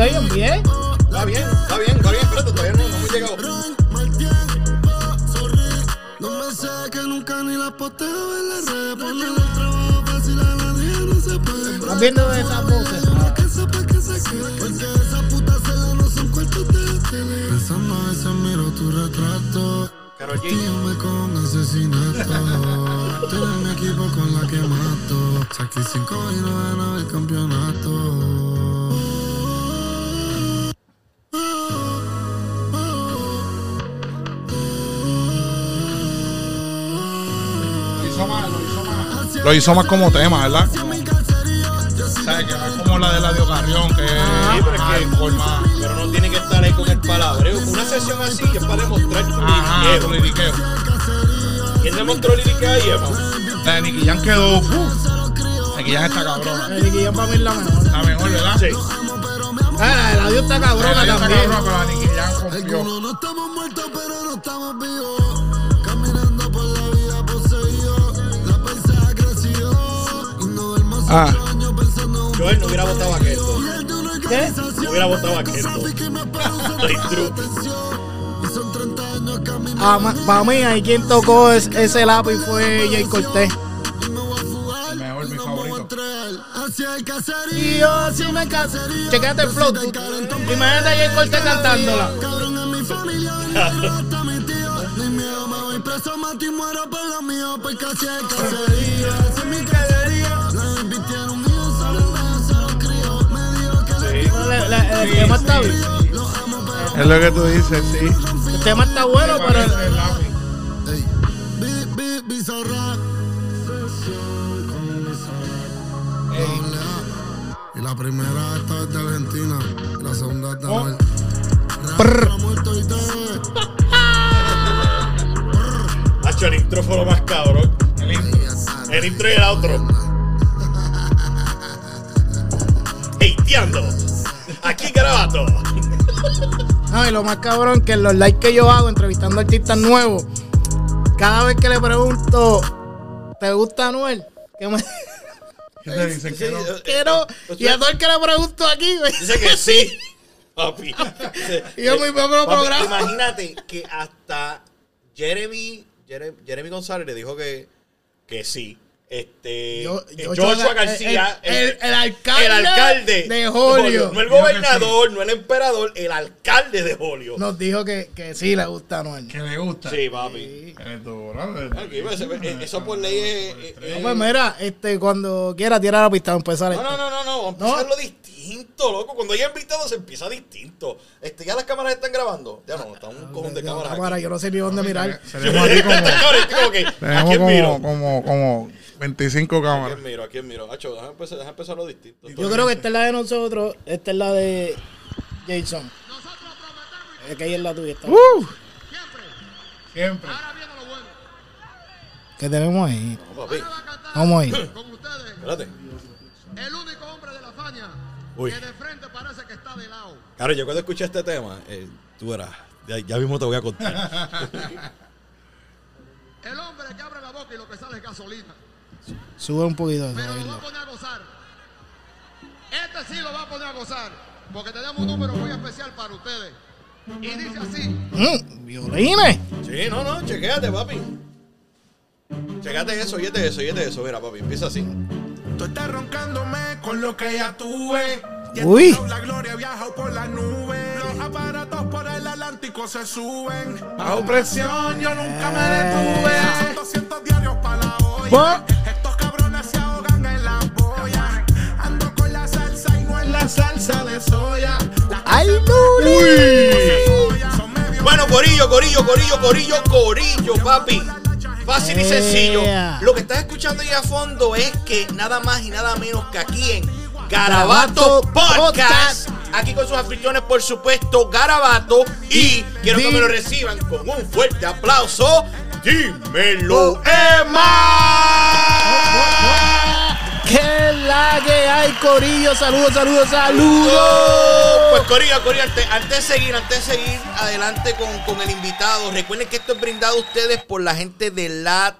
Quiero ¿Eso oyen bien? Está bien, está bien, está bien, espérate, todavía no, no hemos llegado. No me sé que nunca ni la posteo en las redes, ponerle el trabajo fácil a la niña, no se puede. ¿Estás viendo esas voces? Que sepa que se quede. Porque esa puta cela no son cuartos de tele. Pensando a veces miro tu retrato. Karol G. Tíame con asesinato. Tú eres mi equipo con la que mato. Saqué cinco y no ganaba el campeonato. Hizo más, lo hizo más. Lo hizo más como tema, ¿verdad? ¿Sabes? Que no es como la de la de Carrión, que Sí, pero es que- alcohol más. Pero no tiene que estar ahí con el palabreo. Una sesión así es para demostrar tu Ajá, tu liriqueo. liriqueo. ¿Quién demostró liriqueo ahí, Emma? La de Nicky Jam quedó. Uh, Nicky Jam está cabrona. El que para mí es la mejor. La mejor, ¿verdad? Sí. Ah, la del audio está La cabrona de ella está también. cabrona, pero la Nicky Jam confió. Ah. en Joel no hubiera votado a Keto. ¿Qué? No hubiera votado a Keto. Estoy true. Y son 30 años caminando. Ah, para mí, ahí quien tocó es- ese lápiz fue Jay Cortés. Y me voy a fugar. El mejor, mi favorito. Y yo sí me el flow. Imagínate a Jay Cortés cantándola. Preso, mato y muero por lo mío. Porque hacia el caserío. Ese es mi caserío. Le- le- El tema está bien. Es lo que tú dices, sí. El tema está bueno, pero. Y la primera esta es de Argentina. Y la segunda es de todo. Hacho, el intro fue lo más cabrón. El intro. El intro y el outro. Hateando. Aquí Garabato. No, y lo más cabrón que en los likes que yo hago entrevistando artistas nuevos, cada vez que le pregunto, ¿te gusta Anuel? Que me ¿Qué te dicen que no? que no. Y a todo el que le pregunto aquí, me Dice que sí. Papi. Y yo mi propio Papi, programa. Imagínate que hasta Jeremy, Jeremy, Jeremy González le dijo que, que sí. Este, Yo- eh, yo- Joshua el- García, el- el- el alcalde el alcalde de Holyoke. No el gobernador, no el emperador, el alcalde de Holyoke. nos dijo que, que sí le gusta Anuel. Que le gusta. Sí, papi. Aquí, pues, eh, Eso por ley es. eh, No, eh, pues mira, este, cuando quiera tirar la pista, empezar No, no, no, no, no, vamos a No. empezarlo distinto, loco. Cuando hay invitados se empieza distinto. Este, ya las cámaras están grabando. Ya no, está un cojón de cámaras. cámara, yo no sé ni dónde mirar. Tenemos aquí como, como ¿A como, como, como 25 ¿A cámaras. quién miro? ¿A quién miro? Hacho, déjame empezar, déjame empezar lo distinto. Yo creo que esta es la de nosotros, esta es la de Jason. Es que ahí es la tuya. esta. Uh. Siempre. ¿Qué tenemos ahí? No, papi, Vamos ahí. espérate. El único hombre de la faña, Uy. Que de frente parece que está de lado. Claro, yo cuando escuché este tema, eh, tú verás, ya, ya mismo te voy a contar. El hombre que abre la boca y lo que sale es gasolina. Sube un poquito eso, Pero lo va a poner a gozar. Este sí lo va a poner a gozar. Porque tenemos un número muy especial para ustedes. Y dice así. Mm, violines. sí, no, no, chequéate, papi. Chequéate eso, oyete eso, oyete eso. Mira, papi, empieza así. Tú estás roncándome con lo que ya tuve. Y Uy. la gloria viaja por las nubes. Los aparatos por el Atlántico se suben. Bajo presión, yo nunca me detuve. 200 diarios para la Estos cabrones se ahogan en la boya. Ando con la salsa y no en la salsa de soya. Las ¡Ay, Bueno, Corillo, Corillo, Corillo, Corillo, Corillo, papi. Fácil y sencillo. Yeah. Lo que estás escuchando ahí a fondo es que nada más y nada menos que aquí en Garabato Podcast. Aquí con sus anfitriones, por supuesto, Garabato. Y quiero que me lo reciban con un fuerte aplauso. Dímelo, Oh. Emma. ¡Qué la que hay, Corillo! ¡Saludos, saludos, Pues saludos! Corillo, Corillo, antes, antes de seguir, antes de seguir adelante con, con el invitado, recuerden que esto es brindado a ustedes por la gente de La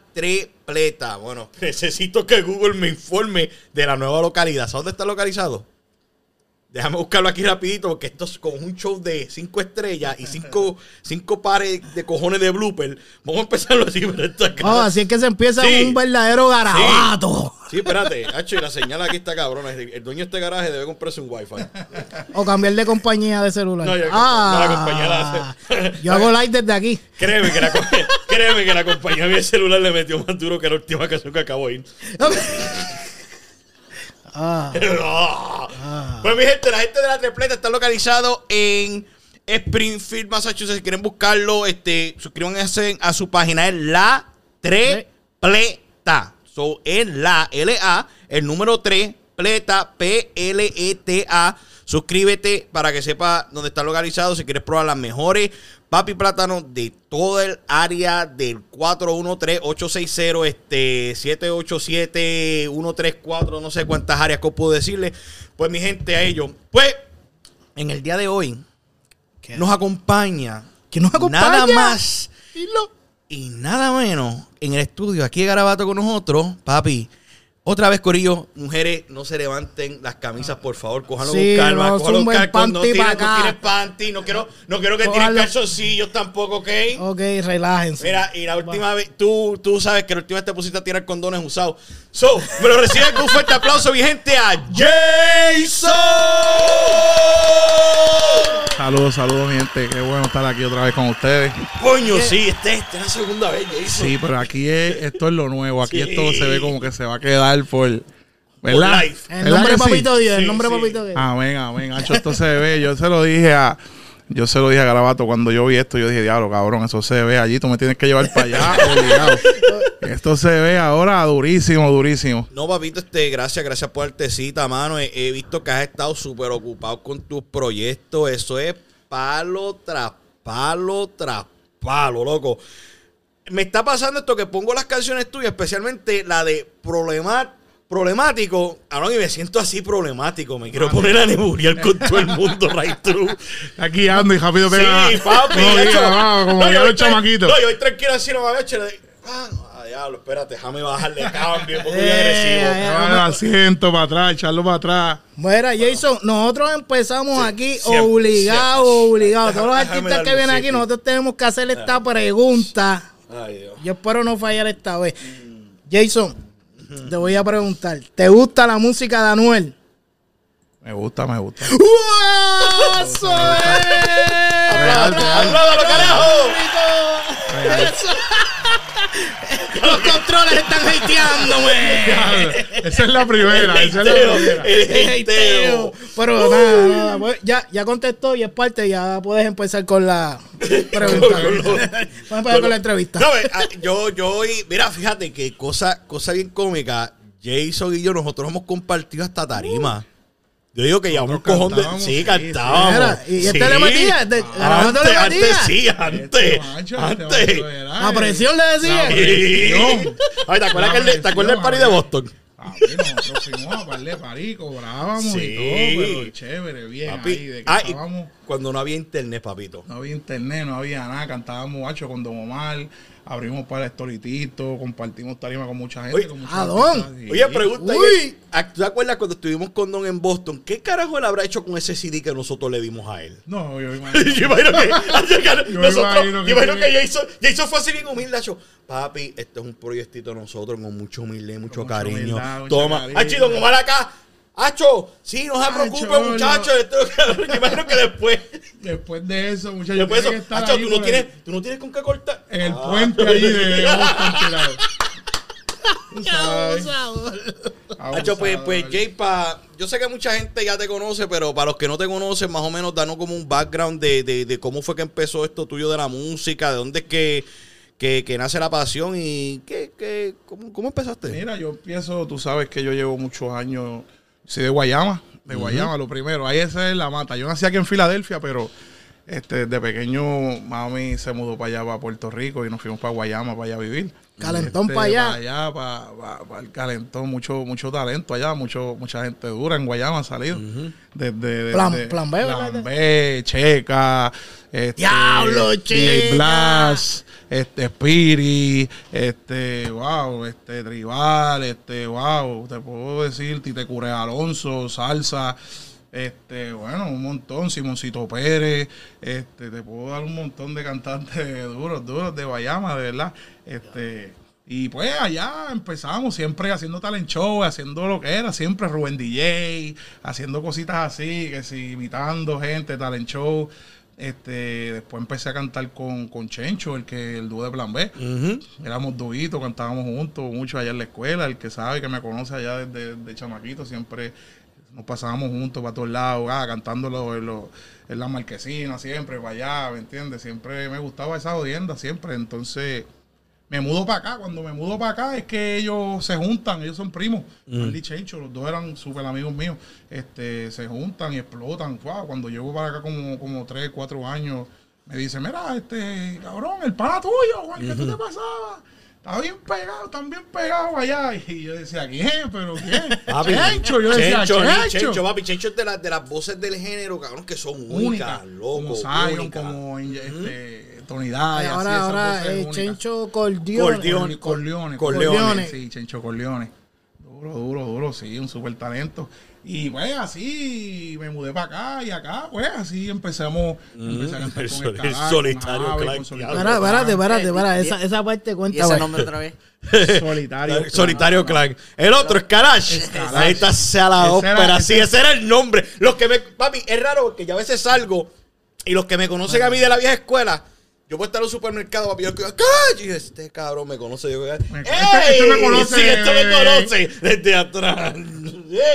Bueno, necesito que Google me informe de la nueva localidad. ¿Sabes dónde está localizado? Déjame buscarlo aquí rapidito porque esto es como un show de cinco estrellas y cinco, cinco pares de cojones de blooper. Vamos a empezarlo así, pero esto acá. Oh, así es que se empieza Sí. un verdadero garabato. Sí, espérate, Hacho, y la señal aquí está cabrona. El dueño de este garaje debe comprarse un wifi. O cambiar de compañía de celular. No, yo- ah, no, la compañía la hace. Yo hago live desde aquí. Créeme que, la, co- créeme que la compañía de mi celular le metió más duro que la última canción que acabo de ir. Ah, Pues mi gente, la gente de la tripleta está localizado en Springfield, Massachusetts. Si quieren buscarlo, este, suscríbanse a su página. Es la tripleta. So, es la L-A, el número 3, pleta, P-L-E-T-A. Suscríbete para que sepa dónde está localizado. Si quieres probar las mejores papi plátano de todo el área del 413-860, este 787-134, no sé cuántas áreas que puedo decirle. Pues mi gente, a ellos. Pues, en el día de hoy, ¿Qué? nos acompaña. ¿Quién nos acompaña? Nada más dilo. y nada menos en el estudio, aquí de Garabato con nosotros, papi. Otra vez, Corillo, mujeres, no se levanten las camisas, por favor, cójanlo Sí, con calma, no, cójanlo con calma. No no acá. tires panty, no quiero, no quiero que Cójalo. calzoncillos tampoco, ¿ok? Ok, relájense. Mira, y la última vez, tú, tú sabes que la última vez te pusiste a tirar condones usados. So, me lo reciben con un fuerte aplauso, mi gente, a Jason. Saludos, saludos, mi gente. Qué bueno estar aquí otra vez con ustedes. Coño, sí, esta esta es la segunda vez, Jason. Sí, pero aquí es, esto es lo nuevo. Aquí Sí. esto se ve como que se va a quedar por. ¿Verdad? life. el ¿Verdad nombre de que sí? Papito Dios, el Sí, nombre. Papito Dios. Amén, amén. Hacho, esto se ve. Yo se lo dije a. Yo se lo dije a Garabato cuando yo vi esto. Yo dije, diablo, cabrón, eso se ve allí. Tú me tienes que llevar para allá, obligado. Esto se ve ahora durísimo, durísimo. No, papito, este, gracias, gracias por darte cita, mano. He, he visto que has estado súper ocupado con tus proyectos. Eso es palo tras palo tras palo, loco. Me está pasando esto que pongo las canciones tuyas, especialmente la de problema, problemático. Ahora y me siento así problemático. Me quiero poner a neburiar con todo el mundo, right through. Aquí ando y rápido pega. Sí, papi. No, ya diga,cho- va, como No, que yo tra- chamaquitos. No, yo voy tranquilo así, no me voy a echar. Ah, ah, diablo, espérate, déjame bajarle cambio, un poco muy Eh, agresivo. eh, Llevar el asiento para atrás, echarlo para atrás. Mira, Jason, nosotros empezamos aquí siempre, obligados, siempre. obligados. Todos los artistas que vienen aquí, nosotros tenemos que hacer esta pregunta. Ay, Dios. Yo espero no fallar esta vez. Jason, te voy a preguntar, ¿te gusta la música de Anuel? Me gusta, me gusta. ¡Eso es! ¡Apláudalo, carajo! Eso. Los controles están hateándome. Esa es la primera. Esa es la primera. el Hateo. hateo. Pero nada, nada. pues, ya, ya contestó y es parte. Ya puedes empezar con la pregunta. Vamos a empezar con la entrevista. No, eh, ah, yo, yo, y- mira, fíjate que cosa, cosa bien cómica. Jason y yo, nosotros hemos compartido hasta tarima. Yo digo que ya un cojón de. Sí, sí, cantábamos. Mira, ¿y este Sí. le metía? ¿Este- Antes, le metía? antes sí, antes. Este macho, este Antes. macho era, A presión le decía. La Sí. presión. Ay, ¿te acuerdas, La que el de- ¿te acuerdas del presión, party de. Boston? Papi, nosotros fuimos a par de parí, cobrábamos Sí. y todo, pero chévere, bien. Papi, ahí, de que ah, y estábamos, cuando no había internet, papito. no había internet, no había nada, cantábamos guacho con Don Omar, abrimos para Estorititos, compartimos tarima con mucha gente. Oye, con muchos ¿a dónde? artistas, sí. Oye, pregunta. Uy. ¿tú ¿Te acuerdas cuando estuvimos con Don en Boston? ¿Qué carajo él habrá hecho con ese CD que nosotros le dimos a él? No, yo imagino. yo imagino que, Yo nosotros, imagino yo que imagino tiene- que Jason, Jason fue así bien humilde, Hacho. Papi, este es un proyectito de nosotros con mucha humildad y mucho Con mucha cariño. humildad, mucho Toma. cariño. Hacho, y Don Omar acá. Hacho, sí, no se preocupe, no. muchachos. Esto es lo que- Yo imagino que después, Después de eso, muchachos, después de eso, que Hacho, tú no, tienes, el- tú no tienes con qué cortar. en el Ah. puente ahí de. Hacho, pues, pues Jay, pa, yo sé que mucha gente ya te conoce, pero para los que no te conocen, más o menos, danos como un background de, de, de cómo fue que empezó esto tuyo de la música, de dónde es que, que, que nace la pasión y qué, qué, cómo, cómo empezaste. Mira, yo empiezo, tú sabes que yo llevo muchos años, soy de Guayama, de Guayama lo primero, ahí esa es la mata. Yo nací aquí en Filadelfia, pero este, desde pequeño mami se mudó para allá, para Puerto Rico y nos fuimos para Guayama, para allá a vivir. Calentón Este, pa' allá. Para allá, para, para- para el calentón, mucho, mucho talento allá, mucho, mucha gente dura en Guayama ha salido. Desde, desde- Plan- plan B, ¿verdad? Plan B, Checa, este, Diablo, Checa. Blas, este Spiri, este, wow, este Tribal, este, wow, te puedo decir, Tite Cure Alonso, Salsa, este, bueno, un montón, Simoncito Pérez, este, te puedo dar un montón de cantantes duros, duros de Guayama, de verdad, este, y pues allá empezamos siempre haciendo talent show, haciendo lo que era, siempre Rubén DJ, haciendo cositas así, que si imitando gente, talent show. Este, después empecé a cantar con, con Chencho, el que el dúo de Plan B. Éramos duitos, cantábamos juntos, mucho allá en la escuela. El que sabe, que me conoce allá desde de chamaquito, siempre nos pasábamos juntos para todos lados, ah, cantándolo en, lo- en la marquesina, siempre para allá, ¿me entiendes? Siempre me gustaba esa odienda, siempre. Entonces, me mudo para acá. Cuando me mudo para acá es que ellos se juntan, ellos son primos. Andy y Chencho, los dos eran súper amigos míos. Este, se juntan y explotan. Wow, cuando llego para acá como, como 3, 4 años, me dice, mira, este, cabrón, el pana tuyo, Juan, ¿qué tú te pasaba? Estaba bien pegado, están bien pegados allá. Y yo decía, ¿quién? ¿Pero quién? Papi, Chencho, yo decía, Chencho, Chencho. Chencho, papi, Chencho es de, las de las voces del género, cabrón, que son únicas, Única, loco, como Zion, como este, Tony Day, Ay, así, ahora, ahora, eh. Chencho Cordione. Cordione. Corleone, Corleone. Corleone. Sí, Chencho Corleone. Duro, duro, duro, sí, un súper talento. Y pues así me mudé para acá y acá, pues así empezamos, empecé a cantar el con Escalar, solitario con Solitario espérate, espérate, espérate. Esa, esa parte ¿Y cuenta. ese güey. nombre otra vez? Solitario Clan. Solitario Clan. El otro es Karash. Ahí está sea la Ese ópera. era- sí, ese- ese era el nombre. Los que me. Papi, es raro porque yo a veces salgo y los que me conocen a mí de la vieja escuela. Yo voy a estar en un supermercado, papi. Yo digo, este cabrón me conoce. Yo, este- este me conoce, Sí, este me conoce desde atrás.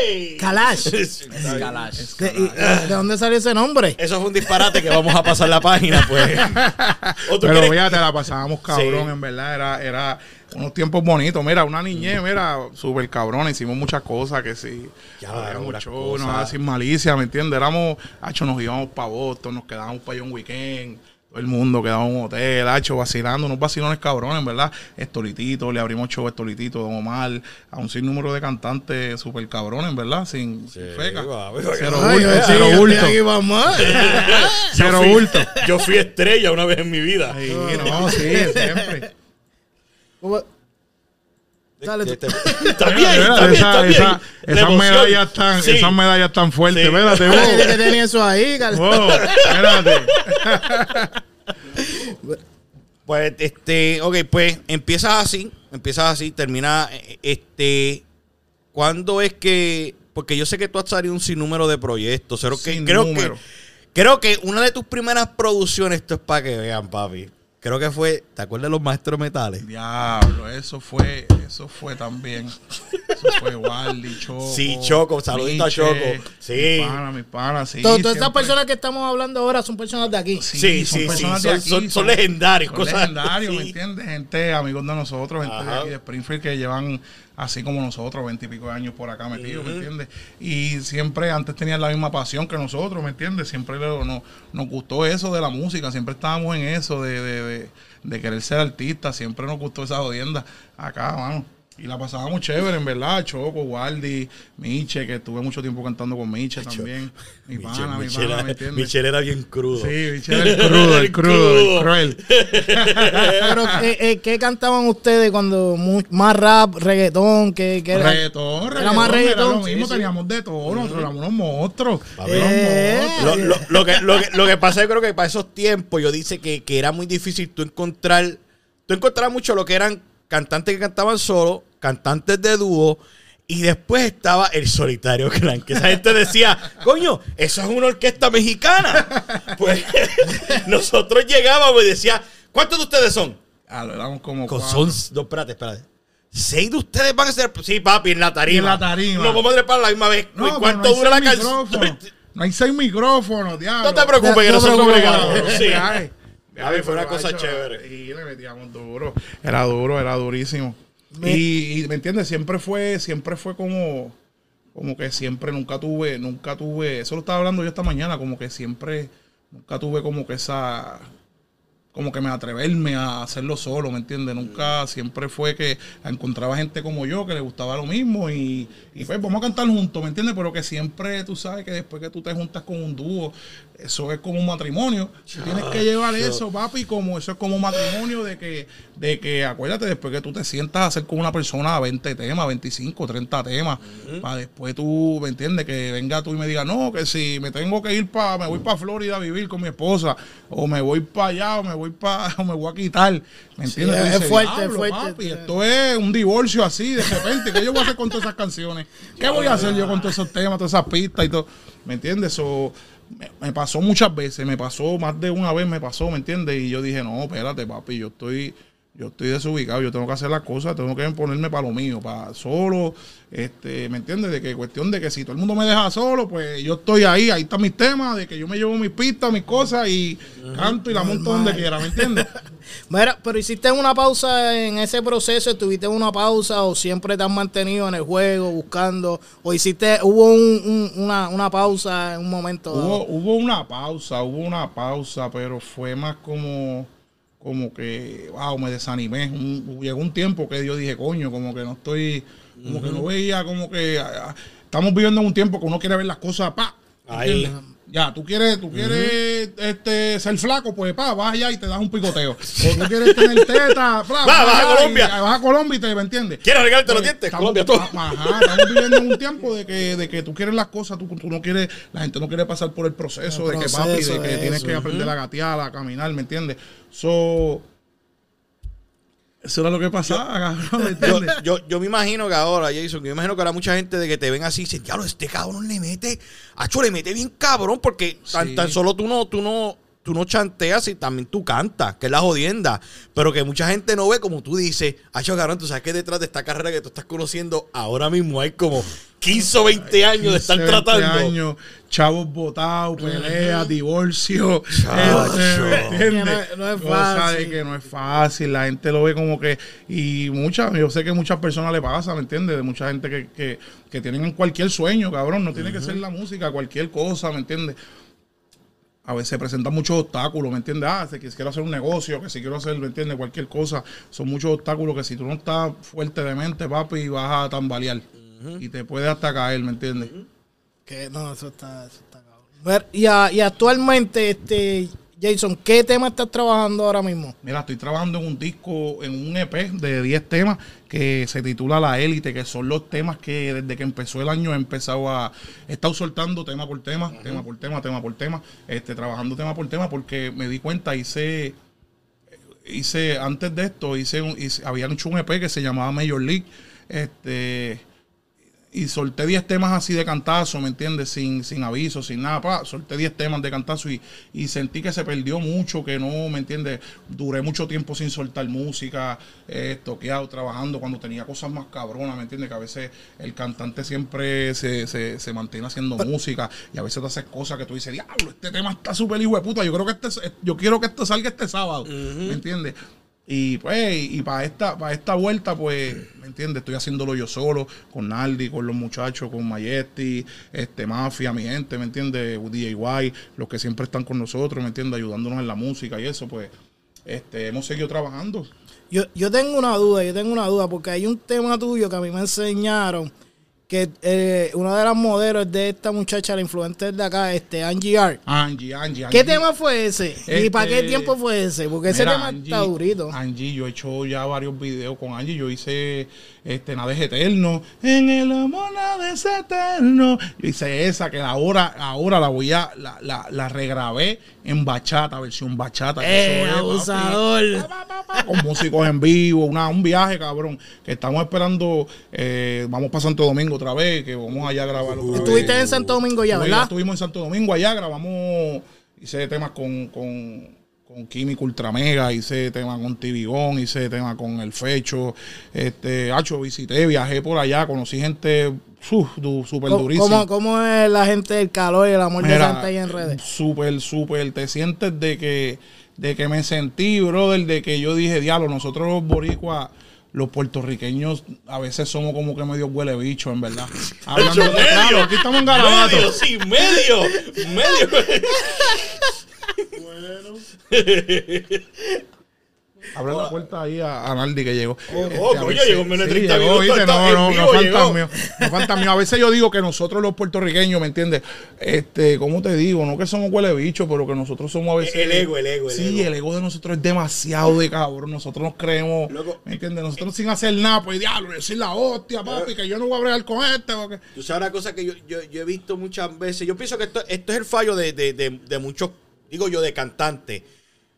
¡Ey! Kalash. ¿De, y- ¿De dónde salió ese nombre? Eso fue un disparate que vamos a pasar la página, pues. ¿O tú Pero quieres- fíjate, la pasábamos cabrón, Sí. en verdad. Era, era unos tiempos bonitos. Mira, una niñez, mira, súper cabrón. Hicimos muchas cosas que sí. Ya, cosas. nada sin malicia, ¿me entiendes? Éramos, hacho, nos íbamos para Boston, nos quedábamos para allá un weekend. Todo el mundo quedaba en un hotel, hacho, vacilando, unos vacilones cabrones, ¿verdad? Estolitito, le abrimos show a Estolitito, Don Omar, a un sinnúmero de cantantes súper cabrones, ¿verdad? Sin, sin feca. Cero Ay, bulto, yo cero sí, yo bulto. Cero Yo fui- bulto. Yo fui estrella una vez en mi vida. Sí, no, sí, siempre. ¿Cómo? Dale, tú. Está bien, Mira, está bien, esa- está bien. esa- La esas medallas tan, Sí. esas medallas tan fuertes, Sí. espérate, que tenía eso ahí, Carlos. Wow, espérate. Pues, este, ok, pues empiezas así, empiezas así, termina, eh, este, ¿cuándo es que, porque yo sé que tú has salido un sinnúmero de proyectos, pero que, creo que, creo que una de tus primeras producciones, esto es para que vean, papi, creo que fue, ¿te acuerdas de los maestros metales? Diablo, eso fue, eso fue también. Eso fue Wally, Choco. Sí, Choco, saludito a Choco. Sí. Mi pana, mi pana, sí. Todas estas personas que estamos hablando ahora son personas de aquí. Sí, sí, sí, personas de son- aquí, son- son legendarios, Son cosas legendarios. ¿me entiendes? Gente, amigos de nosotros, gente de aquí de Springfield que llevan así como nosotros, veintipico de años por acá metidos, ¿me entiendes? Y siempre antes tenían la misma pasión que nosotros, ¿me entiendes? Siempre lo- nos, nos gustó eso de la música, siempre estábamos en eso de, de, de, de querer ser artistas, siempre nos gustó esa jodienda acá, mano. Y la pasábamos chévere, en verdad. Choco, Waldi, Miche, que estuve mucho tiempo cantando con Miche también. Mi pana, mi pana, ¿me era, entiendes? Michelle era bien crudo. Sí, Miche era el crudo, el crudo, el crudo. cruel. Pero, eh, eh, ¿qué cantaban ustedes cuando más rap, reggaetón? ¿Qué, qué era? Reggaetón, Era más reggaetón, reggaetón, Era lo mismo, sí, sí. teníamos de todo. Nosotros éramos unos monstruos. Unos Eh. monstruos. Lo, lo- lo que, lo, que, lo que pasa, yo creo que para esos tiempos, yo dice que, que era muy difícil tú encontrar, tú encontrabas mucho lo que eran cantantes que cantaban solo, cantantes de dúo, y después estaba el solitario clan, que esa gente decía, coño, eso es una orquesta mexicana. Pues nosotros llegábamos y decía, ¿cuántos de ustedes son? Ah, lo como Con- cuatro. Son, no, espérate, espérate. ¿Seis de ustedes van a ser? Sí, papi, en la tarima. En la tarima. Nos vamos a trepar la misma vez. No, ¿Y pero ¿Cuánto no hay dura la canción? No hay seis micrófonos, diablo. No te preocupes, que No no. Sí. Ay, A ver, fue una cosa chévere. Y le metíamos duro. Era duro, era durísimo. Y, y, me entiendes, siempre fue, siempre fue como, como que siempre nunca tuve, nunca tuve, eso lo estaba hablando yo esta mañana, como que siempre, nunca tuve como que esa, como que me atreverme a hacerlo solo, ¿me entiendes? Nunca, siempre fue que encontraba gente como yo que le gustaba lo mismo y, y pues vamos a cantar juntos, ¿me entiendes? Pero que siempre tú sabes que después que tú te juntas con un dúo, eso es como un matrimonio. Tú tienes que llevar eso, papi, como eso es como un matrimonio de que, de que acuérdate, después que tú te sientas a hacer con una persona 20 temas, 25, 30 temas, para después tú, ¿me entiendes? Que venga tú y me digas, no, que si me tengo que ir para, me voy para Florida a vivir con mi esposa, o me voy para allá, o me voy para, o me voy a quitar, ¿me entiendes? Es dices, fuerte, es "Diablo, fuerte". papi, esto es un divorcio así, de repente, ¿qué yo voy a hacer con todas esas canciones? ¿Qué voy a hacer yo con todos esos temas, todas esas pistas y todo? ¿Me entiendes? So, me, me pasó muchas veces, me pasó más de una vez, me pasó, ¿me entiendes? Y yo dije, no, espérate, papi, yo estoy, yo estoy desubicado, yo tengo que hacer las cosas, tengo que ponerme para lo mío, para solo, este, ¿me entiendes? De que cuestión de que si todo el mundo me deja solo, pues yo estoy ahí, ahí están mis temas, de que yo me llevo mis pistas, mis cosas y canto y la monto donde quiera, ¿me entiendes? Mira, pero hiciste una pausa en ese proceso, tuviste una pausa o siempre te has mantenido en el juego buscando o hiciste, hubo un- un- una, una pausa en un momento dado? Hubo una pausa, hubo una pausa, pero fue más como, como que, wow, me desanimé. Un- llegó un tiempo que yo dije, coño, como que no estoy, como que no veía, como que ah, ah, estamos viviendo en un tiempo que uno quiere ver las cosas, pa. Ahí. Ya, tú quieres, tú quieres este, ser flaco, pues pa, vas allá y te das un picoteo. O tú quieres tener teta, Va, fla, vas a allá y- Colombia. vas a Colombia y te, ¿me entiendes? ¿Quieres arreglarte los Pues, dientes? estamos- Colombia, todo. Ajá, estamos viviendo en un tiempo de que, de que tú quieres las cosas, tú, tú no quieres, la gente no quiere pasar por el proceso El de que papi, de que tienes eso, que aprender a gatear, a caminar, ¿me entiendes? So, eso era lo que pasaba, cabrón, ¿me Yo, yo, yo me imagino que ahora, Jason, que yo me imagino que ahora mucha gente de que te ven así y dicen, diablo, este cabrón le mete, acho, le mete bien cabrón, porque tan solo tú no, tú no, tú no chanteas y también tú cantas, que es la jodienda. Pero que mucha gente no ve como tú dices, acho, cabrón, tú sabes que detrás de esta carrera que tú estás conociendo, ahora mismo hay como 15 o 20 años de estar 15, 20 tratando. años, chavos botados, peleas, divorcio. Chacho. este, ¿me entiendes? Que no es- no es Cosa fácil. de que no es fácil, la gente lo ve como que, y muchas, yo sé que muchas personas le pasa, ¿me entiendes? De mucha gente que, que, que tienen cualquier sueño, cabrón, no tiene que ser la música, cualquier cosa, ¿me entiendes? A veces se presentan muchos obstáculos, ¿me entiendes? Ah, si quiero hacer un negocio, que si quiero hacer, ¿me entiendes? Cualquier cosa. Son muchos obstáculos que si tú no estás fuerte de mente, papi, vas a tambalear. Y te puede hasta caer, ¿me entiendes? Que no, eso está, eso está cabrón. Y, a- y actualmente, este, Jason, ¿qué tema estás trabajando ahora mismo? Mira, estoy trabajando en un disco, en un EP de 10 temas que se titula La Élite, que son los temas que desde que empezó el año he empezado a... He estado soltando tema por tema, tema por tema, tema por tema, este, trabajando tema por tema porque me di cuenta, hice... Hice, antes de esto, hice, un, hice habían hecho un EP que se llamaba Major League, este y solté 10 temas así de cantazo, ¿me entiendes? Sin, sin aviso, sin nada, pa, solté 10 temas de cantazo y, y sentí que se perdió mucho, que no, ¿me entiendes? Duré mucho tiempo sin soltar música, eh, toqueado, trabajando, cuando tenía cosas más cabronas, ¿me entiendes? Que a veces el cantante siempre se, se, se mantiene haciendo música y a veces te haces cosas que tú dices, diablo, este tema está súper hijo de puta, yo creo que este, yo quiero que esto salga este sábado, ¿me entiendes? Y pues, y para esta, para esta vuelta, pues, ¿me entiendes? Estoy haciéndolo yo solo, con Naldi, con los muchachos, con Mayetti, este, Mafia, mi gente, ¿me entiendes? DIY, los que siempre están con nosotros, ¿me entiendes? Ayudándonos en la música y eso, pues, este, hemos seguido trabajando. Yo, yo tengo una duda, yo tengo una duda, porque hay un tema tuyo que a mí me enseñaron que eh, una de las modelos de esta muchacha, la influencer de acá, este Angie Art. Angie, Angie, ¿Qué Angie. tema fue ese? ¿Y Este, para qué tiempo fue ese? Porque ese Mira, tema está durito. Angie, yo he hecho ya varios videos con Angie. Yo hice este Nada es Eterno. En el amor nada es eterno. Yo hice esa que ahora, ahora la voy a, la, la, la regrabé en bachata, versión bachata. ¡Eh, eso es, papi. abusador! con músicos en vivo, una, un viaje, cabrón, que estamos esperando, eh, vamos para Santo Domingo otra vez, que vamos allá a grabar vez. Estuviste en Santo Domingo ya, ¿verdad? Estuvimos en Santo Domingo allá, grabamos, hice temas con, con, con Químico Ultramega, hice temas con Tibigón, hice temas con El Fecho, este, Hacho, visité, viajé por allá, conocí gente súper ¿Cómo, durísima. cómo- cómo es la gente del calor y el amor de Mira, Santa ahí en redes? Súper, súper. Te sientes de que, de que me sentí, brother, de que yo dije, diablo, nosotros los boricuas, los puertorriqueños, a veces somos como que medio huele bicho, en verdad. Hablando de claro, aquí estamos en Garabato. Medio, sí, medio. medio. Abre la puerta ahí a, a Naldi que llegó. Este, oh, coño, veces- llegó en menos de 30 llegó, minutos, No, no, no falta mío. No falta mío. A veces yo digo que nosotros los puertorriqueños, ¿me entiendes? Este, ¿cómo te digo? No que somos huele bicho, pero que nosotros somos a veces. El ego, el ego, el sí, ego. el ego de nosotros es demasiado de cabrón. Nosotros nos creemos, Loco. ¿me entiendes? Nosotros sin hacer nada, pues diablo, decir la hostia, papi, que yo no voy a bregar con este. Porque... Tú sabes una cosa que yo, yo, yo he visto muchas veces. Yo pienso que esto, esto es el fallo de, de, de, de muchos, digo yo, de cantantes.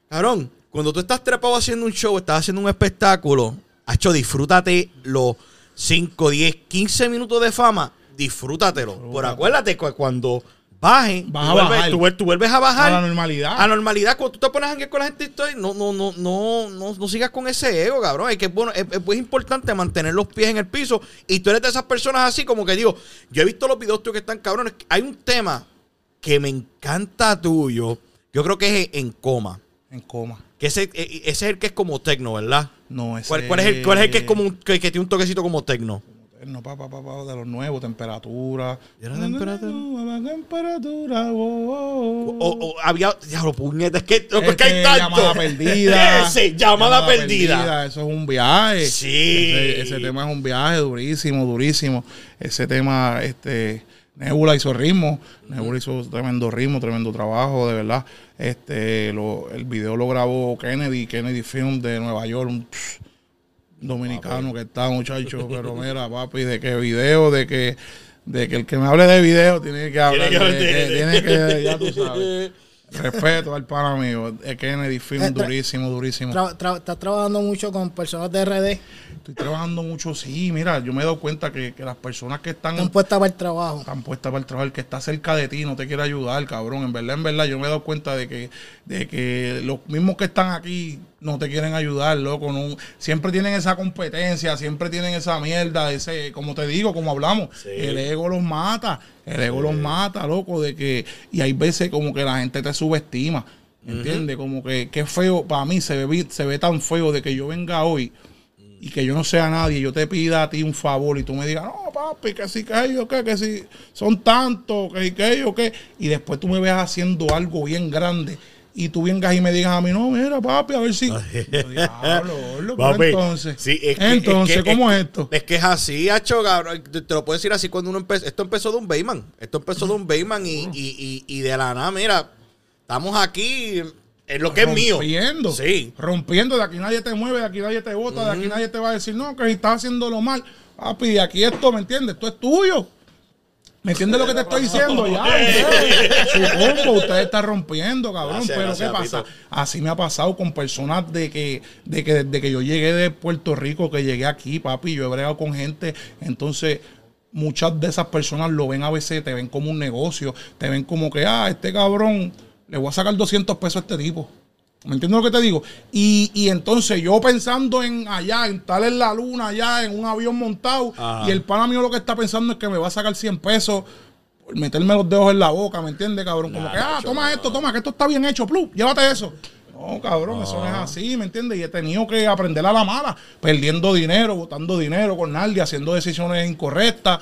Cabrón, cuando tú estás trepado haciendo un show, estás haciendo un espectáculo, hacho, disfrútate los 5, 10, 15 minutos de fama. Disfrútatelo. Por acuérdate que cuando baje, Vas tú, a vuelves, bajar. tú vuel- tú vuelves a bajar. A la normalidad. A la normalidad, cuando tú te pones a janguear con la gente, estoy, no, no, no, no, no, no sigas con ese ego, cabrón. Es que bueno, es, es muy importante mantener los pies en el piso. Y tú eres de esas personas así, como que digo, yo he visto los videos tuyos que están cabrones. Hay un tema que me encanta tuyo. Yo creo que es en coma. En coma. Que ese, e- ese es el que es como tecno, ¿verdad? No, ese ¿Cuál, cuál es el, cuál es el que es como un- que, que tiene un toquecito como tecno? No, pa, pa, pa, pa, de los nuevos, temperatura. ¿Y era temperatura? Temperatura, oh, oh, oh. O, o había. Diablo, puñeta, es que, es que Este, hay tanto. Llamada perdida. Ese, llamada, perdida. Eso es un viaje. Sí. Ese, ese tema es un viaje durísimo, durísimo. Ese tema, este, Nebula hizo ritmo. Nebula hizo tremendo ritmo, tremendo trabajo, de verdad. Este, lo- el video lo grabó Kennedy, Kennedy Film de Nueva York, un pff, dominicano que está, muchacho. Pero mira, papi, de qué video, de que, de que el que me hable de video tiene que hablar, Tiene que de, hablar de- que- tiene que, ya tú sabes. Respeto al pana mío, es Kennedy Film, Eh, durísimo, durísimo. Tra- tra- estás trabajando mucho con personas de RD, Estoy trabajando mucho, sí, mira, yo me he dado cuenta que, que las personas que están, están puestas para el trabajo. están puestas para el trabajo, el que está cerca de ti no te quiere ayudar, cabrón. En verdad, en verdad, yo me he dado cuenta de que, de que los mismos que están aquí no te quieren ayudar, loco. No, siempre tienen esa competencia, siempre tienen esa mierda, ese, como te digo, como hablamos, el ego los mata, el ego los mata, loco, de que, y hay veces como que la gente te subestima. ¿Entiendes? Como que, que feo, para mí se ve, se ve tan feo de que yo venga hoy y que yo no sea nadie, yo te pida a ti un favor y tú me digas, no, papi, que sí, que yo, que, que sí, son tantos, que que yo, que, y después tú me veas haciendo algo bien grande y tú vengas y me digas a mí, no, mira, papi, a ver si. Diablo, Papi, entonces, sí, es que- entonces, es que- ¿cómo es es esto? Es que es así, hacho, cabrón. Te, te lo puedo decir así cuando uno empezó. Esto empezó de un Bayman. Esto empezó de un Bayman y, y, y, y de la nada, mira, estamos aquí en lo que es mío. Rompiendo. Sí. Rompiendo, de aquí nadie te mueve, de aquí nadie te bota, de aquí nadie te va a decir, no, que si estás haciéndolo mal, papi, de aquí esto, ¿me entiendes? Esto es tuyo. ¿Me entiendes lo que te estoy diciendo? Ya, ustedes, supongo, usted está rompiendo, cabrón. Gracias, pero gracias, ¿qué pasa? Pito. Así me ha pasado con personas de que, de que desde que yo llegué de Puerto Rico, que llegué aquí, papi, yo he bregado con gente, entonces muchas de esas personas lo ven a veces, te ven como un negocio, te ven como que, ah, este cabrón, le voy a sacar 200 pesos a este tipo. ¿Me entiendes lo que te digo? Y, y entonces yo pensando en allá, en estar en la luna, allá, en un avión montado, Ajá. y el pana mío lo que está pensando es que me va a sacar 100 pesos por meterme los dedos en la boca, ¿me entiendes, cabrón? Como Nah, que, ah, toma esto, toma, que esto está bien hecho, plus, llévate eso. No, cabrón, eso no es así, ¿me entiendes? Y he tenido que aprender a la mala, perdiendo dinero, botando dinero con nadie, haciendo decisiones incorrectas.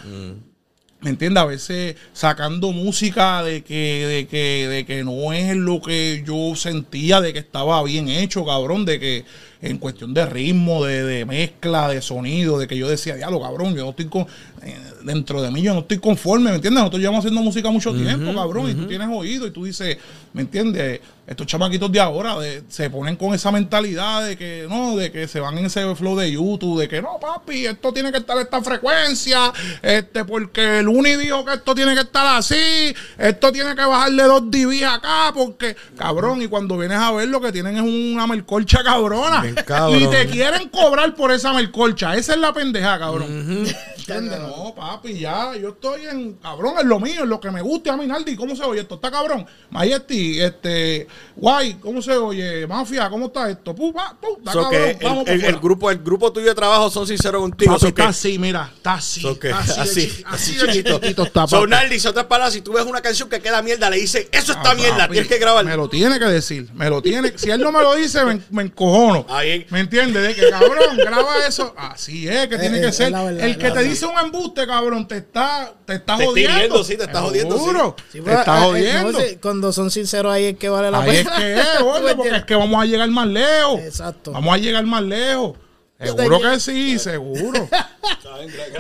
¿Me entiendes? A veces sacando música de que, de que, de que no es lo que yo sentía, de que estaba bien hecho, cabrón, de que en cuestión de ritmo, de, de mezcla, de sonido, de que yo decía, diablo, cabrón, yo no estoy con, eh, dentro de mí yo no estoy conforme, ¿me entiendes? Nosotros llevamos haciendo música mucho tiempo, cabrón, y tú tienes oído y tú dices, ¿me entiendes? Estos chamaquitos de ahora de- se ponen con esa mentalidad de que, no, de que se van en ese flow de YouTube, de que no, papi, esto tiene que estar esta frecuencia, este, porque el Uni dijo que esto tiene que estar así, esto tiene que bajarle dos dB acá, porque, cabrón, y cuando vienes a ver lo que tienen es una melcolcha cabrona. Cabrón. Y te quieren cobrar por esa melcolcha. Esa es la pendeja, cabrón. ¿Entiendes? No, papi, ya, yo estoy en, cabrón, en lo mío, en lo que me guste a mí, Naldi. ¿Cómo se oye esto? ¿Está cabrón? Majesty, este, guay, ¿cómo se oye? Mafia, ¿cómo está esto? Pu, pa, pu, está So cabrón, que el, el- el grupo, el grupo tuyo de trabajo son sinceros contigo. Papi, so está que- así, mira, está así. so que- está así, así de chiquito. chiquitito está, So, papi. Naldi, si otras palabras, si tú ves una canción que queda mierda, le dices, eso está Ah, mierda, papi, tienes que grabar. Me lo tiene que decir, me lo tiene. Si él no me lo dice, me, me encojono. Ahí. ¿Me entiendes? De que cabrón, graba eso. Así es, que tiene eh, que es ser. el es que te verdad. Dice un embuste, cabrón, te está, te está Te está jodiendo. hiriendo, sí, te está jodiendo, sí. Seguro. Sí, te pues, está ah, eh, jodiendo. no, sí, cuando son sinceros ahí es que vale la Ahí es pena. que es, ¿Tú gordo, me porque es que vamos a llegar más lejos. Exacto. Vamos a llegar más lejos. Seguro que sí, seguro.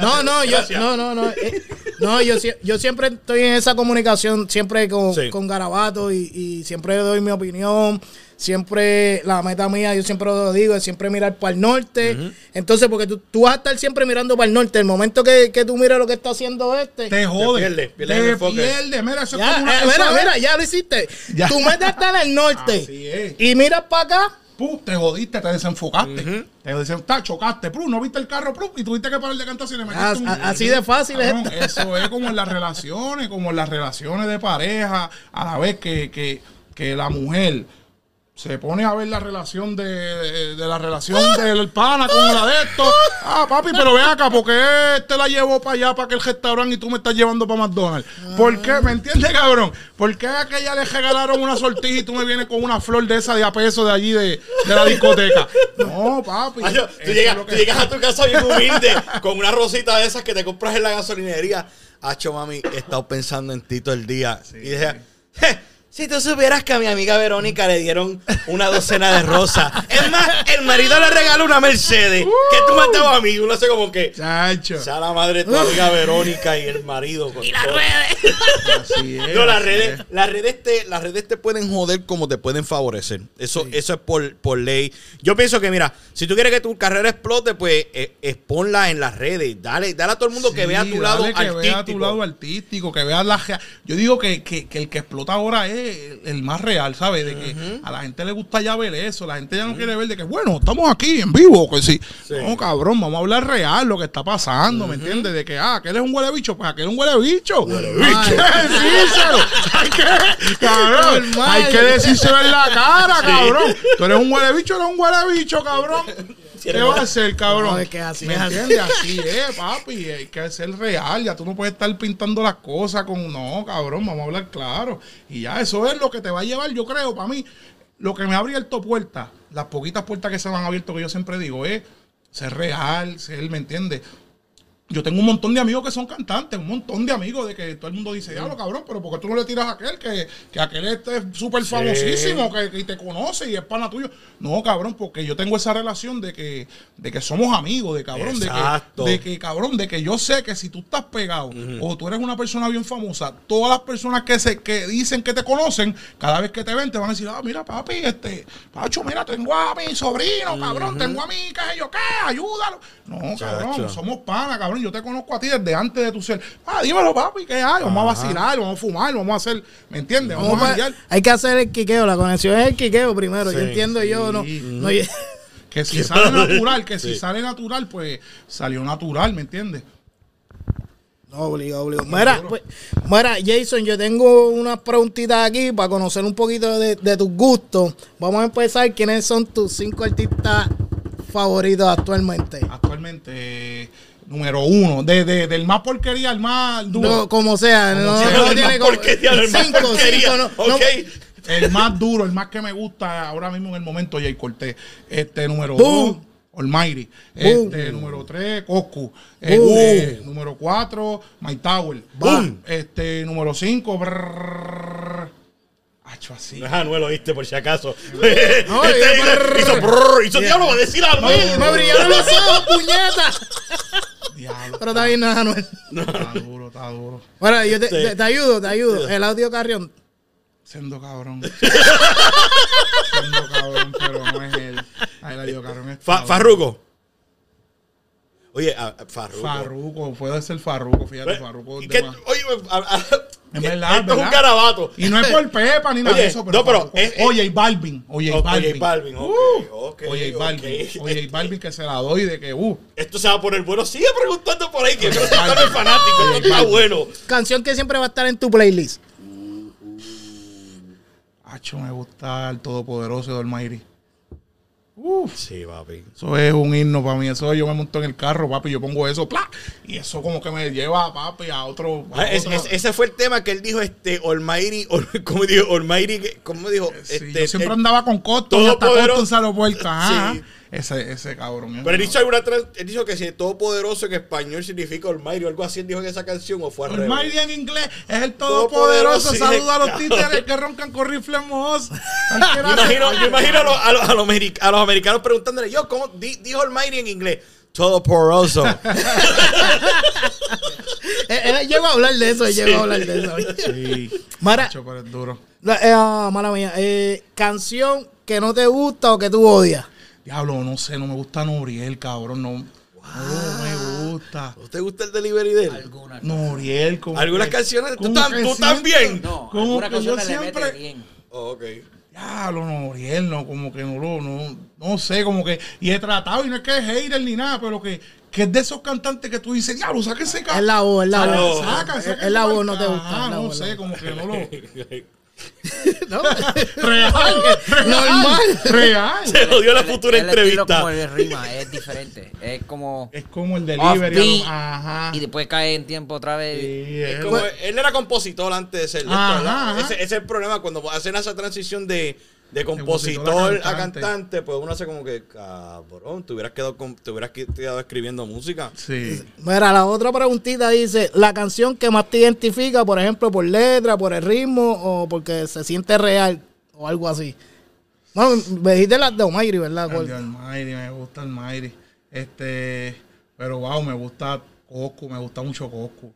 No, no, yo, no, no, no. eh, no, yo, yo siempre estoy en esa comunicación, siempre con, Sí. con Garabato y, y siempre doy mi opinión. Siempre, la meta mía, yo siempre lo digo, es siempre mirar para el norte. Entonces, porque tú, tú vas a estar siempre mirando para el norte. El momento que, que tú miras lo que está haciendo este. Te jode. pierde, pierde el te pierde. Mira, eso es ya, como una- eh, eso mira, es- mira, ya lo hiciste. Ya. Tu meta está en el norte. Así es. Y miras para acá. Pum, te jodiste, te desenfocaste. Te desenfocaste, chocaste, pum, no viste el carro, pum, y tuviste que parar de cantar si le metiste Ah, un- así de fácil. Eso es como en las relaciones, como en las relaciones de pareja, a la vez que, que, que la mujer se pone a ver la relación de, de, de la relación del pana con la de esto. Ah, papi, pero ven acá, porque este la llevó para allá, para aquel restaurante y tú me estás llevando para McDonald's? ¿Por qué? ¿Me entiendes, cabrón? ¿Por qué a aquella le regalaron una sortija y tú me vienes con una flor de esa de a peso de allí de, de la discoteca? No, papi. Ay, yo- eso tú, llegas, tú a tu casa bien humilde con una rosita de esas que te compras en la gasolinería. Hacho, mami, he estado pensando en ti todo el día. y dije, "Je, si tú supieras que a mi amiga Verónica le dieron una docena de rosas. Es más, el marido le regaló una Mercedes que tú me has dado a mí. Uno hace como que, Chacho. sea la madre de tu amiga Verónica y el marido. y las redes. Así es, No, las así redes, es. las redes te, las redes te pueden joder como te pueden favorecer. Eso, eso es por, por ley. Yo pienso que, mira, si tú quieres que tu carrera explote, pues eh, exponla en las redes. Dale, dale a todo el mundo que vea tu lado que artístico. vea tu lado artístico, que vea la Yo digo que, que- que el que explota ahora es el, el más real, ¿sabes? De que a la gente le gusta ya ver eso, la gente ya no quiere ver de que, bueno, estamos aquí en vivo, que sí. Sí. No, cabrón, vamos a hablar real lo que está pasando, ¿me entiendes? De que, ah, aquel es un huele bicho, pues aquel es un huele bicho. Hay que decírselo. Hay que, cabrón, Normal. hay que decírselo en la cara, cabrón. Tú eres un huele bicho, eres un huele bicho, cabrón. ¿Qué vas a hacer, cabrón? No, es que así ¿Me entiendes? Así es, papi. Hay que ser real. Ya tú no puedes estar pintando las cosas con. No, cabrón, vamos a hablar claro. Y ya eso es lo que te va a llevar, yo creo, para mí. Lo que me ha abierto puertas, las poquitas puertas que se me han abierto, que yo siempre digo, es ser real, ser, ¿me entiendes? Yo tengo un montón de amigos que son cantantes, un montón de amigos de que todo el mundo dice, diablo, cabrón, pero ¿por qué tú no le tiras a aquel? Que, que aquel este es súper famosísimo, que, que te conoce y es pana tuyo. No, cabrón, porque yo tengo esa relación de que, de que somos amigos, de cabrón, de que, de que, cabrón, de que yo sé que si tú estás pegado o tú eres una persona bien famosa, todas las personas que se que dicen que te conocen, cada vez que te ven, te van a decir, ah, mira, papi, este, Pacho, mira, tengo a mi sobrino, cabrón, tengo a mi, qué sé yo, qué, ayúdalo. No, cabrón, somos panas, cabrón. Yo te conozco a ti desde antes de tu ser. Ah, dímelo, papi, ¿qué hay? Vamos a vacilar, vamos a fumar, vamos a hacer, ¿me entiendes? Vamos, Vamos a hay que hacer el quiqueo, la conexión es el quiqueo primero. yo Sí, entiendo, yo no. Que si sale natural, que si sale natural, pues salió natural, ¿me entiendes? No, obligado, obligado. Mira, pues, mira, Jason, yo tengo unas preguntitas aquí para conocer un poquito de, de tus gustos. Vamos a empezar. ¿Quiénes son tus cinco artistas favoritos actualmente? Actualmente, número uno, de, de- del más porquería al más duro. No, como sea, no, sea, no el tiene más como- porquería, el más cinco, porquería. cinco, no, no-. El más duro, el más que me gusta ahora mismo en el momento, Jay Cortés. Este, número Boom. dos. Almighty. Este, número 3, Coscu. Este, número 4, My Tower. Boom. Este, número 5, Hacho así. No es Anuel, oíste, por si acaso. No, Este hizo- hizo brrr, hizo diablo, va a decir Anuel. Me brillaron los ojos, puñeta. Diablo. Pero está bien, no es Anuel. Está duro, está duro. Bueno, yo te, te- te ayudo, te ayudo. El audio Carrión. Siendo cabrón. Siendo cabrón, pero no es él. Ahí la digo, cabrón. es Fa- cabrón. Oye, a- a- Farruko. Farruko, puede ser Farruko, fíjate, Ve, Farruko. ¿y es qué- de más. Oye, a- a- Es verdad, esto es un ¿verdad? garabato. Y no es por Pepa ni nada Oye, de eso, pero. no, pero es- es- Oye, y Balvin. Oye, y Oye, Balvin. Balvin, ok, Uh, ok, Oye, y. Balvin. Oye, y Balvin que se la doy de que, uh. Esto se va a poner bueno. Sigue preguntando por ahí, que yo creo que el fanático. Esto está bueno. Canción que siempre va a estar en tu playlist. Hacho, me gusta el Todopoderoso de Almighty. Uf. Sí, papi. Eso es un himno para mí. Eso yo me monto en el carro, papi, yo pongo eso, ¡plá! y eso como que me lleva, papi, a otro. a Ah, es- otro- es- ese fue el tema que él dijo, este, Almighty, Ol- ¿cómo dijo? Almighty, ¿cómo dijo? Sí, Este, yo siempre el- andaba con Coston, y hasta lo vuelta. Ajá. Sí. Ese, ese cabrón. es Pero él una- hizo alguna trans- él dijo que si todopoderoso en español significa Almighty o algo así, él dijo en esa canción o fue al revés. Almighty en inglés es el Todopoderoso, todopoderoso. sí, Saluda a los títeres que roncan con rifles mojos. Yo imagino, yo imagino a, los, a, los, a, los ameri- a los americanos preguntándole, yo, ¿cómo di- dijo Almighty en inglés? Todopoderoso. Eh, Él llegó a hablar de eso, él llegó a hablar de eso. Sí. Mara, es duro. la- eh, ah, mala mía, eh, canción que no te gusta o que tú odias. Diablo, no sé, no me gusta Noriel, cabrón. No, no me gusta. ¿No te gusta el delivery de él? Algunas. Noriel, como Algunas que- canciones, tú, como tam- que tú también. No, Como que yo canciones le mete siempre- bien. Oh, ok. Diablo, Noriel, no, como que no lo, no, no sé, como que, y he tratado, y no es que es hater ni nada, pero que, que es de esos cantantes que tú dices, diablo, saca ese Es cabrón. la voz, es la voz. no. Saca, saca Es la ese voz, no te gusta. Ah, es la no voz, la sé, voz. como que no lo. ¿No? Real, real, Normal. Real. Se jodió la El- futura el entrevista. como el rima, es diferente. Es como Es como el delivery. Ajá. y después cae en tiempo otra vez. Sí, es- Como él era compositor antes de ser ese es el problema cuando hacen esa transición de, de compositor a cantante. pues uno hace como que, cabrón, te hubieras quedado, con- te hubieras quedado escribiendo música. Sí. Mira, la otra preguntita dice, la canción que más te identifica, por ejemplo, por letra, por el ritmo o porque se siente real o algo así. Bueno, me dijiste las de Omairi, ¿verdad? El de Almighty, me gusta Almighty. Este, pero wow, me gusta Coscu, me gusta mucho Coscu.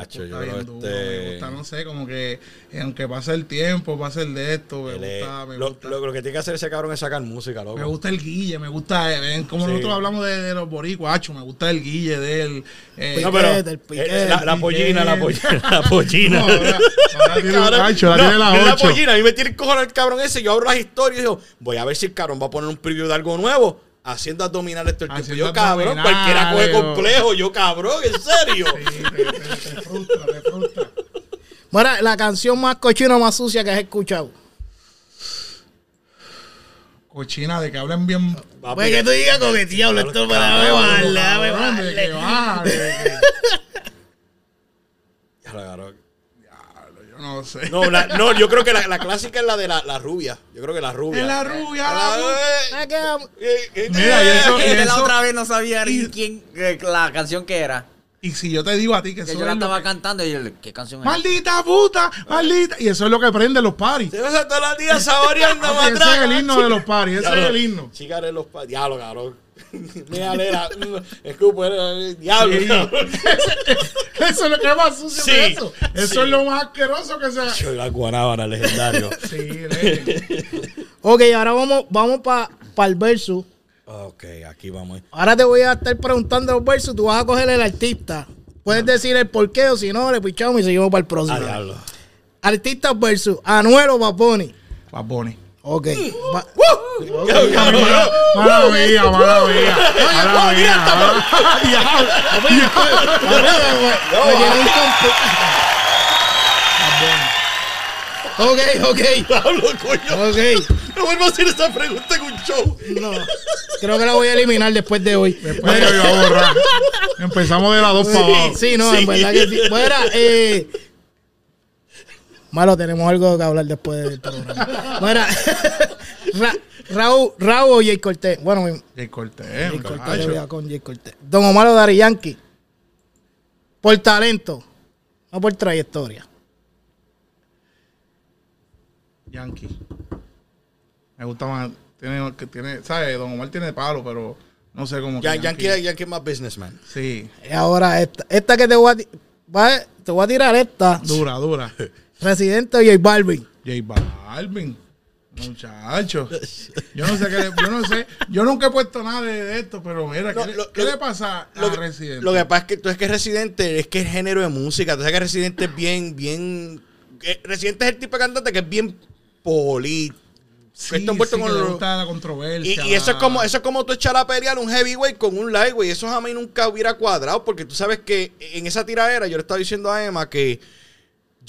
Hacho, yo creo bien duro, este- me gusta, no sé, como que eh, aunque pase el tiempo, pase el de esto, me gusta, me lo, gusta. lo- lo que tiene que hacer ese cabrón es sacar música, loco. Me gusta el guille, me gusta, eh, como Sí. nosotros hablamos de, de los boricuas, acho, me gusta el guille de él. eh, No, pero Piquete, el piquete, eh, la, la el pollina, la piquete. pollina, la pollina. No, ahora- ahora tiene un Cabrón, gancho, la no, tiene la la pollina. A mí me tiene el cojones el cabrón ese. Yo abro las historias y digo, voy a ver si el cabrón va a poner un preview de algo nuevo. Haciendo abdominales todo el tiempo. Haciendo Yo, cabrón, cualquiera coge complejo. Yo, cabrón, en serio. Sí, te, te- te frustra, te frustra. Mira, la canción más cochina, más sucia que has escuchado. Cochina, de que hablen bien. Papi, Pues que tú digas con que diablo, esto para bajarle. baja, de que- Ya lo no sé. No, la- no, yo creo que la, la clásica es la de la, la rubia. Yo creo que la rubia. Es la rubia. Mira, y eso- y Este la eso- otra vez no sabía ni y- quién, eh, la canción que era. Y si yo te digo a ti que Que eso yo la es estaba que- cantando y yo, ¿qué canción es? Maldita puta, maldita. Y eso es lo que prende los paris. Todos los días saboreando Ese es el himno de los paris. Ese es el himno. Chica de los pa- Diablo, cabrón. Mira, nena. Escupo, eh, diablo, Sí. Eso es lo que más sucio Sí, de eso. Eso sí. es lo más asqueroso que sea. Yo, La guanábana legendario. Sí, legend. Ok, ahora vamos, vamos para el verso. ok, aquí vamos. Ahora te voy a estar preguntando los versos. Tú vas a coger el artista. Puedes decir el porqué o si no, le pichamos y seguimos para el próximo. Ah, diablo. Artistas versus Anuel o Baboni. Bad Bunny. Ok. Va- Mala mía, mala mía. Mala mía. Ok, ok. Ok. No vuelvo a hacer esa pregunta en un show. No. Creo que la voy a eliminar después de hoy. Después yo iba a borrar. Empezamos de las dos para abajo. Sí, no, en verdad que sí. Bueno, eh. Malo, tenemos algo que hablar después del programa. Mira, Ra- Raúl, Raúl o Jay Cortés. Bueno, mi- Jay Cortés, Jay Cortés, voy a con Jay Cortés. Don Omar o Dari Yankee. Por talento, no por trayectoria. Yankee. Me gusta más. Tiene, que tiene, ¿sabes? Don Omar tiene palo, pero no sé cómo. Ya- Yankee, Yankee es más businessman. Sí, Y ahora esta, esta que te voy a, va- te voy a tirar esta. dura, dura. Residente o J Balvin. J Balvin. Muchacho. Yo no sé qué le- yo no sé. Yo nunca he puesto nada de, de esto, pero mira, ¿qué, No, le- lo- qué lo- le pasa a Lo que, Residente? lo que pasa es que tú es que Residente es que el género de música, tú sabes que Residente es bien, bien. eh, Residente es el tipo de cantante que es bien poli. sí, sí, con que gusta la controversia. y eso es como eso es como tú echar a pelear un heavyweight con un lightweight. Eso a mí nunca hubiera cuadrado. Porque tú sabes que en esa tiradera yo le estaba diciendo a Emma que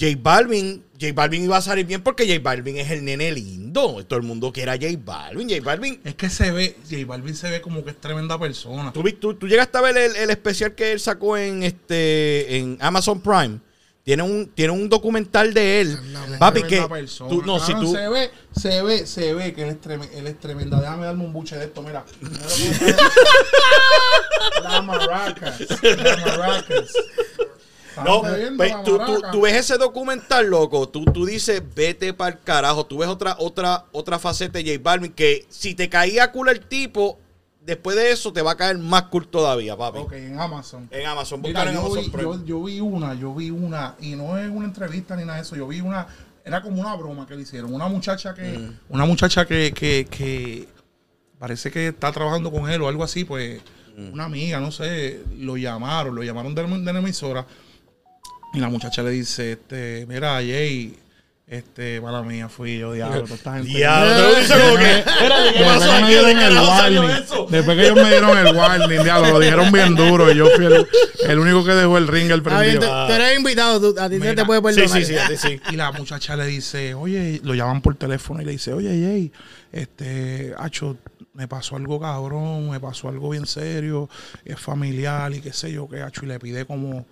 J Balvin, J Balvin iba a salir bien porque J Balvin es el nene lindo. Todo el mundo quiere a J Balvin. J Balvin. Es que se ve, J Balvin se ve como que es tremenda persona. ¿Tú, tú- tú llegaste a ver el, el especial que él sacó en este en Amazon Prime. Tiene un, tiene un documental de él. Papi, que Tremenda persona. tú, no, si tú, Se ve, se ve, se ve que él es, treme- él es tremenda. Déjame darme un buche de esto, mira. la maracas. La maracas. No, bebiendo pues, tú, tú- tú ves ese documental, loco. Tú, tú dices, vete para el carajo. Tú ves otra, otra, otra faceta de J Balvin que si te caía cool el tipo, después de eso te va a caer más cool todavía, papi. Ok, en Amazon. En Amazon, Mira, en yo, Amazon vi, Prime. yo, yo vi una, yo vi una, y no es una entrevista ni nada de eso, yo vi una, era como una broma que le hicieron. Una muchacha que, Mm. una muchacha que, que, que parece que está trabajando con él o algo así, pues, Mm. una amiga, no sé, lo llamaron, lo llamaron de, de la emisora, y la muchacha le dice, este, mira, Jay, este, mala mía, fui yo, diablo, toda esta gente. Diablo, te lo dice como que. Espérate, ¿qué Después pasó aquí? dieron ¿De el carajo salió warning, eso? después que ellos me dieron el warning, diablo, lo dijeron bien duro y yo fui el, el único que dejó el ring el Ah, prendido. tú, tú eres invitado, tú- a ti se Mira, te puede Sí, perdonar. sí, sí, a ti sí. Y la muchacha le dice, oye, lo llaman por teléfono y le dice, oye, Jay, este, Hacho, me pasó algo cabrón, me pasó algo bien serio, es familiar y qué sé yo qué, Hacho, y le pide como,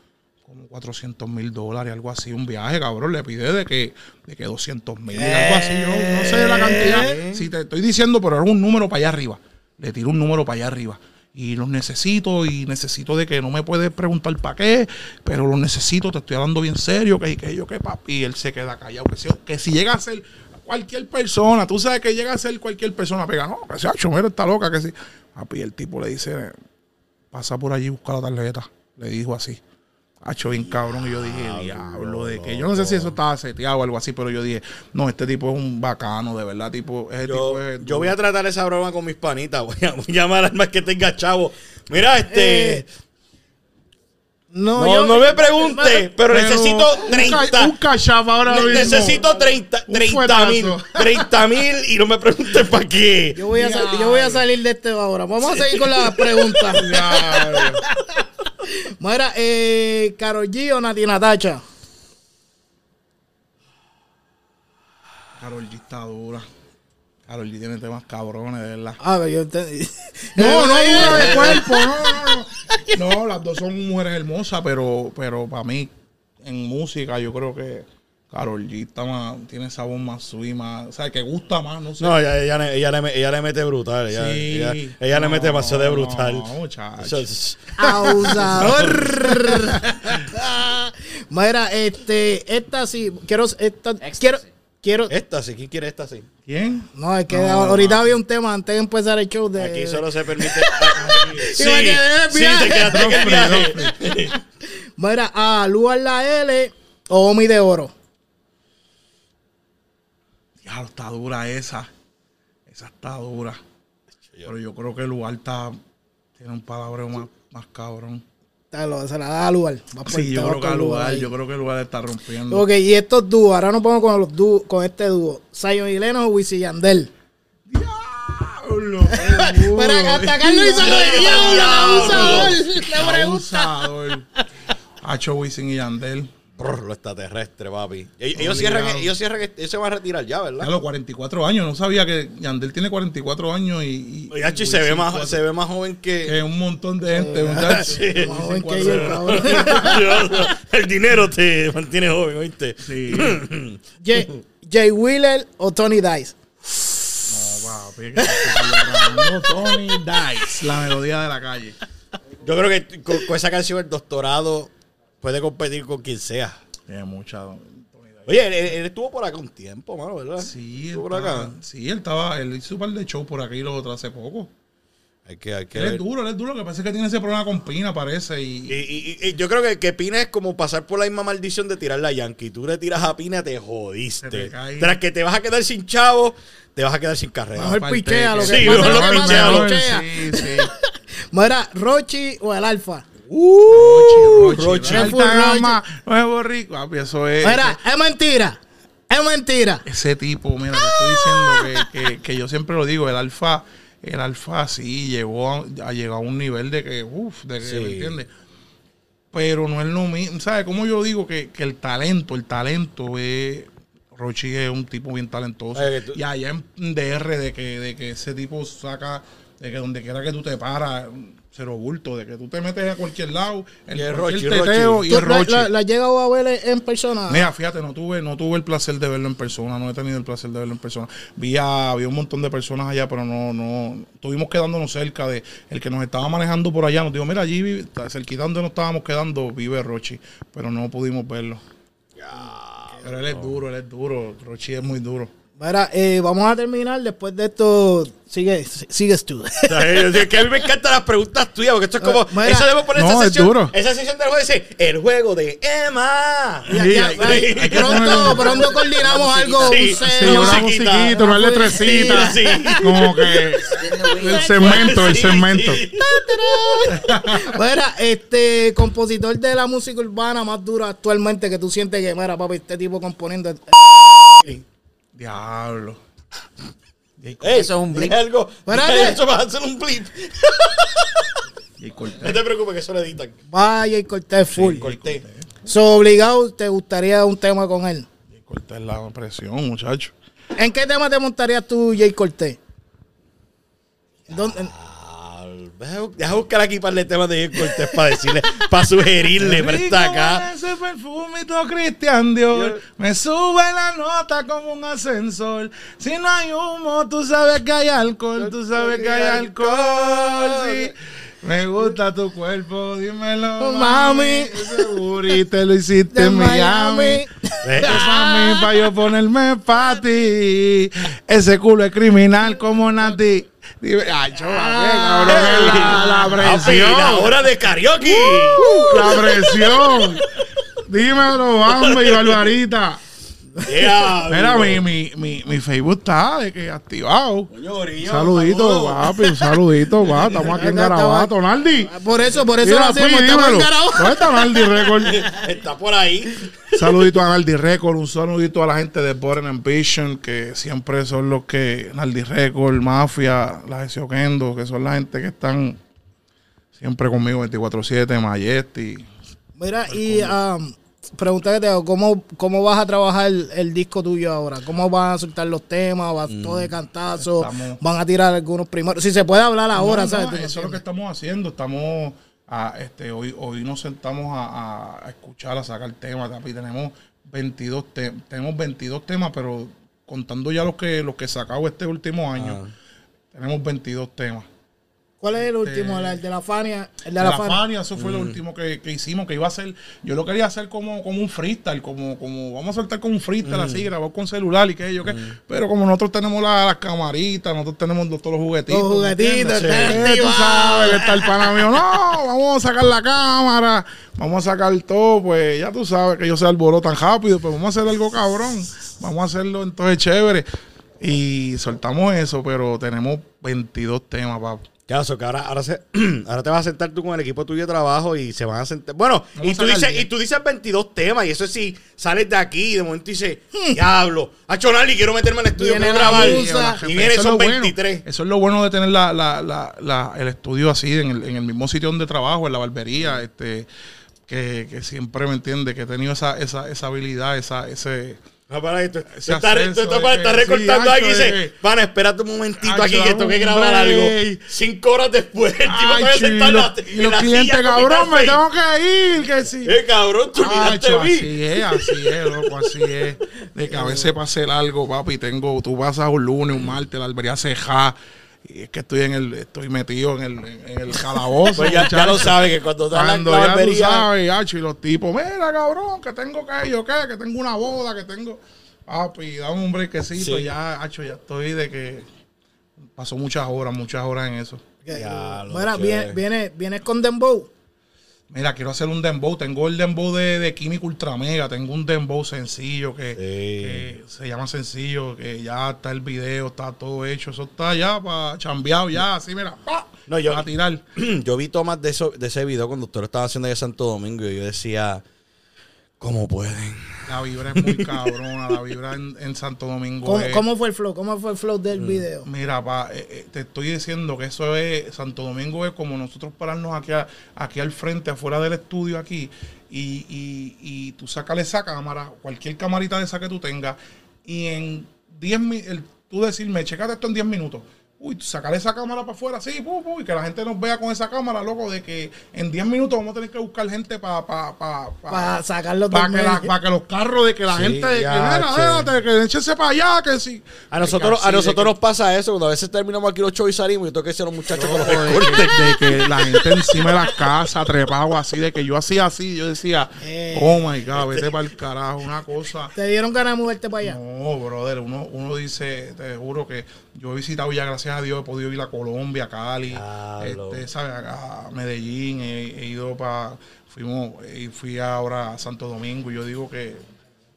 como 400 mil dólares, algo así, un viaje, cabrón, le pide de que, de que 200 mil, algo así, yo no sé la cantidad, si te estoy diciendo, pero era un número para allá arriba, le tiro un número para allá arriba. Y los necesito y necesito de que no me puedes preguntar para qué, pero los necesito, te estoy hablando bien serio, que, que yo que papi, y él se queda callado. Que si, que si llega a ser cualquier persona, tú sabes que llega a ser cualquier persona, pega, no, que sea mira, está loca, que sí. Papi, el tipo le dice, pasa por allí y busca la tarjeta. Le dijo así. Hacho bien cabrón. Y yo dije, diablo, de que yo no sé si eso estaba seteado o algo así, pero yo dije, no, este tipo es un bacano, de verdad, tipo, ese Yo, tipo es yo voy a tratar esa broma con mis panitas. Voy a, voy a llamar al más que tenga chavo. Mira, este. Eh, No, no, yo- no me pregunte, pero, necesito un 30. ca- Un cachap ahora mismo. necesito 30 Un 30 mil. fuetazo. 30 mil y no me pregunten para qué. Yo voy, a yo voy a salir de este ahora. Vamos a seguir con las preguntas. Mira, eh, Karol G o Nati Natacha. Carol G está dura. Carol G tiene temas cabrones, de verdad. A ver, yo entendí. No, no dura de cuerpo, no, no, no. No, las dos son mujeres hermosas, pero, pero para mí, en música, yo creo que Carol G está más, tiene esa voz más sweet, más, o sea, que gusta más, no sé. No, ella, ella, le- ella, le, ella le mete brutal. Ella, Sí. ella, ella le mete No, demasiado de brutal. no, muchacho. Eso es- Abusador. Mira, este, esta sí, quiero, esta, quiero, quiero, Esta sí, ¿quién quiere esta sí? ¿Quién? no, es que ahorita había un tema antes de empezar el show de... Aquí solo se permite. sí, sí, viaje. te quedaste. Mira, a Luar la L o Omi de Oro. Diablo, está dura esa. Esa está dura. Pero yo creo que el lugar está, tiene un palabreo más, más cabrón. Lo- Se la da a por- Sí, yo creo que el lugar, yo creo que el lugar está rompiendo. Ok, y estos dúos, ahora nos ponemos con los dúos, con este dúo. Zion y Lennox o Wisin y Yandel. Diablo, Para hasta Carlos hizo lo de diablo, abusador. Le pregunta. Abusador. Hacho Wisin y Yandel. Brr, lo extraterrestre, papi. Ellos, ellos Obligado. cierran, ellos cierran, ellos se van a retirar ya, ¿verdad? A los 44 años. No sabía que Yandel tiene 44 años y. y- Oye, y y se ve más, se ve más joven que. Que un montón de gente, muchachos. Sí. Más joven que cuatro. yo, cabrón. El dinero te mantiene joven, ¿oíste? Sí. Jay, Jay Wheeler o Tony Dice. No, papi. Carlos Tony Dice, la melodía de la calle. Yo creo que con, con esa canción el doctorado puede competir con quien sea. Tiene mucha. Oye, él, él estuvo por acá un tiempo, mano, ¿verdad? Sí, él estuvo por estaba- acá. sí, él estaba, él hizo un par de shows por aquí y los otros hace poco. Hay que, hay que Él es duro, él es duro, lo que pasa es que tiene ese problema con Pina, parece, Y, y, y- yo creo que, que Pina es como pasar por la misma maldición de tirar la Yankee. Tú le tiras a Pina, te jodiste. Te. Tras que te vas a quedar sin chavo, te vas a quedar sin carrera. Mejor pichea lo que- Sí, mejor lo lo- pichea. Sí, sí. Mira, Rochi o el Alfa. Rochi, Rochi, Rochi. Gama, nuevo rico. Papi, eso es. Mira, es mentira. Es mentira. Ese tipo, mira, te estoy diciendo que, que, que yo siempre lo digo, el alfa, el alfa sí llegó a, a llegó a un nivel de que, uff, de que, Sí. ¿me entiendes? Pero no es lo mismo, ¿sabes? Como yo digo que, que el talento, el talento es... Rochi es un tipo bien talentoso. Tú- Y allá en DR de que, de que ese tipo saca, de que donde quiera que tú te paras, cero bulto, de que tú te metes a cualquier lado, el, Y es cualquier Rochi, teteo Rochi. y es ¿Tú la, Rochi. la- la llegado a ver en persona? Mira, fíjate, no tuve, no tuve el placer de verlo en persona, no he tenido el placer de verlo en persona. Vi a, vi un montón de personas allá, pero no, no, estuvimos quedándonos cerca de el que nos estaba manejando por allá. Nos dijo, mira, allí vive, cerquita donde nos estábamos quedando, vive Rochi, pero no pudimos verlo. Pero él es duro, él es duro, Rochi es muy duro. Mira, eh, vamos a terminar después de esto. Sigue, sigues tú. Es que a mí me encantan las preguntas tuyas, porque esto es como. Mira. eso debemos poner No, esa es sesión. duro. Esa sesión del juego dice: El juego de Emma. Sí, hay pronto, pronto coordinamos algo. Sí, un sí, Sí, cero. una musiquita. una letrecita, Sí, sí. como que el segmento, el segmento. Mira, este compositor de la música urbana más dura actualmente que tú sientes que, mira, papi, este tipo componiendo. Diablo. Ey, Eso es un blip. algo. Dije Eso va a hacer un blip. No te preocupes, que eso lo editan. Vaya y corté full. Corté. So, obligado, ¿te gustaría un tema con él? Y corté la presión, muchacho. ¿En qué tema te montarías tú, Jay Cortés? ¿Dónde- Ah, Deja, deja buscar aquí para el tema de Jay Cortés para decirle, para sugerirle, pero está acá. Ese perfumito Cristian Dior me sube la nota como un ascensor. Si no hay humo, tú sabes que hay alcohol. Tú sabes que hay alcohol. Sí. Me gusta tu cuerpo, dímelo, Oh, mami. mami. Te lo hiciste en Miami. Eh, para mí, para yo ponerme ti. Ese culo es criminal como Nati. Dime, ay, chaval, cabrón, la, la presión. la hora de karaoke. La presión. Dímelo, Bambi y Barbarita. Diablo. Mira, mi, mi, mi, mi Facebook está de que activado. Coño, Saludito, papi, un saludito, va. Estamos aquí en Garabato, Naldi. Por eso, por eso Mira, lo hacemos. Pi, Estamos en dímelo. Carabobo. ¿Dónde está Naldi Record? Está por ahí. Saludito a Naldi Record, un saludito a la gente de Born Ambition, que siempre son los que, Naldi Record, Mafia, la de Sioquendo, que son la gente que están siempre conmigo 24-7, Majesty. Mira, y um, pregunta que te hago, ¿cómo, ¿cómo vas a trabajar el, el disco tuyo ahora? ¿Cómo van a soltar los temas? ¿Vas todo de cantazo? Estamos- ¿Van a tirar algunos primeros? Si se puede hablar ahora, No, ¿sabes? no, eso es lo que estamos haciendo. Estamos, a, este, hoy, hoy nos sentamos a, escuchar, a sacar temas. papi. Tenemos 22, te- tenemos 22 temas, pero contando ya los que, los que he sacado este último año, tenemos 22 temas. ¿Cuál es el último? ¿El, el de la Fania? El de De la, la Fania. Fania, eso fue lo último que, que hicimos, que iba a ser, yo lo quería hacer como, como un freestyle, como, como, vamos a soltar como un freestyle así, grabar con celular y qué yo qué, pero como nosotros tenemos la- las camaritas, nosotros tenemos los- todos los juguetitos. Los ¿me juguetitos, está Eh, tú sabes que está el pana mío, no, vamos a sacar la cámara, vamos a sacar todo, pues ya tú sabes que yo se alboró tan rápido, pues vamos a hacer algo cabrón, vamos a hacerlo entonces chévere. Y soltamos eso, pero tenemos 22 temas, papá. Caso, que ahora, ahora, se- ahora te vas a sentar tú con el equipo tuyo de trabajo y se van a sentar. Bueno, y a tú, dices, y tú dices 22 temas, y eso es si sales de aquí y de momento dices, diablo, ha hecho y quiero meterme al estudio, la grabar. Y viene, son lo bueno. 23. Eso es lo bueno de tener la, la, la, la- el estudio así, en el, en el mismo sitio donde trabajo, en la barbería, este que, que siempre me entiende, que he tenido esa, esa, esa habilidad, esa, ese, No, para esto. Tú estás, recortando aquí y de dice, que- pana, espérate un momentito aquí que tengo que grabar algo. Cinco horas después, el tipo todavía sentado y los clientes, cabrón, me tengo que ir, que sí. Eh, cabrón, tú miraste a mí. así es, así es, loco, así es. De que a veces pase algo, papi, tengo, tú pasas un lunes, un martes, la albería ceja. Y es que estoy en el, estoy metido en el, en el calabozo. Pues ya, lo sabes que cuando está la, Cuando la ya tú sabes, hacho, y los tipos, mira, cabrón, que tengo que, yo qué, que tengo una boda, que tengo. Papi, dame un brequecito, Sí. ya, hacho, ya estoy de que pasó muchas horas, muchas horas en eso. Ya, lo Mira, viene, viene, vienes con Dembow. Mira, quiero hacer un dembow. Tengo el dembow de, de Químico Ultra Mega. Tengo un dembow sencillo que, que se llama sencillo, que ya está el video, está todo hecho. Eso está ya para chambeado, ya, así, mira, ¡pa! No, yo- a tirar. yo vi tomas de, eso, de ese video cuando usted lo estaba haciendo allá en Santo Domingo y yo decía, ¿cómo pueden? La vibra es muy cabrona, la vibra en, en Santo Domingo. ¿Cómo, es- cómo fue el flow? ¿Cómo fue el flow del video? Mira, pa, eh, eh, te estoy diciendo que eso es, Santo Domingo es como nosotros pararnos aquí, a- aquí al frente, afuera del estudio aquí, y, y, y tú sácale esa cámara, cualquier camarita de esa que tú tengas, y en 10 minutos, tú decirme, checate esto en 10 minutos. Uy, sacar esa cámara para afuera, sí, pu, pu, y que la gente nos vea con esa cámara, loco, de que en 10 minutos vamos a tener que buscar gente para pa, pa, pa- Para sacarlo para que, la- pa' que los carros de que la Sí, gente de que ya, que échense para allá, que sí. A nosotros, a nosotros que- nos pasa eso, cuando a veces terminamos aquí los shows y salimos, yo tengo que decir a los muchachos con los de, que, de que la gente encima de las casas trepado así, de que yo hacía así, yo decía, Eh. oh my god, vete para el carajo, una cosa. ¿Te dieron ganas de moverte para allá? No, brother, uno, uno dice, te juro que yo he visitado ya, gracias a Dios, he podido ir a Colombia, a Cali, este, ¿sabes? A Medellín, he, he ido para, fuimos, y fui ahora a Santo Domingo, y yo digo que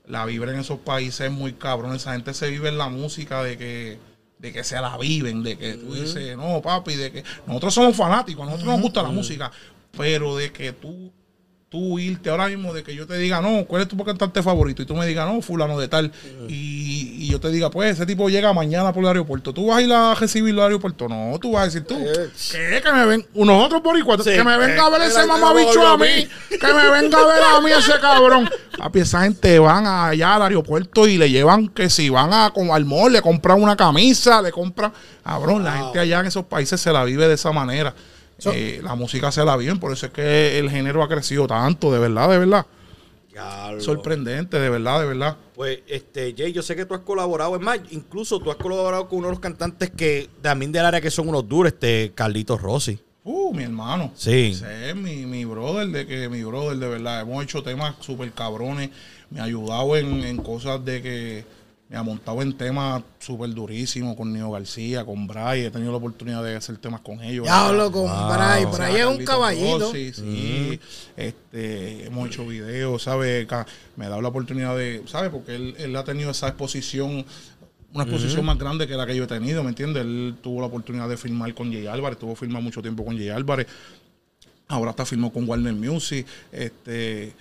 la vibra en esos países es muy cabrón, esa gente se vive en la música de que de que se la viven, de que tú dices, no, papi, de que nosotros somos fanáticos, nosotros nos gusta la música, pero de que tú tú irte ahora mismo de que yo te diga, no, ¿cuál es tu cantante favorito? Y tú me digas, no, fulano de tal. y, y yo te diga, pues ese tipo llega mañana por el aeropuerto. ¿Tú vas a ir a recibirlo al aeropuerto? No, tú vas a decir tú. ¿Qué? Que me ven, nosotros boricuas, Sí, que me venga a ver eh, ese eh, mamabicho eh, a eh, mí. Que me venga a ver a mí ese cabrón. Papi, esa gente van allá al aeropuerto y le llevan que si van a con al mall, le compran una camisa, le compran. Cabrón, la gente allá en esos países se la vive de esa manera. Eh, la música se la vive, por eso es que el género ha crecido tanto, de verdad, de verdad. Diablo. Sorprendente, de verdad, de verdad. Pues, este, Jay, yo sé que tú has colaborado, es más, incluso tú has colaborado con uno de los cantantes que también del área que son unos duros, este, Carlitos Rossi. Uh, mi hermano. Sí. Ese es mi, mi brother, de que mi brother, de verdad. Hemos hecho temas súper cabrones. Me ha ayudado en, en cosas de que me ha montado en temas súper durísimos con Nio García, con Bray. He tenido la oportunidad de hacer temas con ellos. Ya hablo con Bray. O Por sea, ahí es un caballito. Rossi, sí, este, hemos hecho videos, ¿sabes? Me ha dado la oportunidad de, ¿sabes? Porque él, él ha tenido esa exposición, una exposición más grande que la que yo he tenido, ¿me entiendes? Él tuvo la oportunidad de filmar con Jay Álvarez, tuvo filmar mucho tiempo con Jay Álvarez. Ahora está firmado con Warner Music. Este,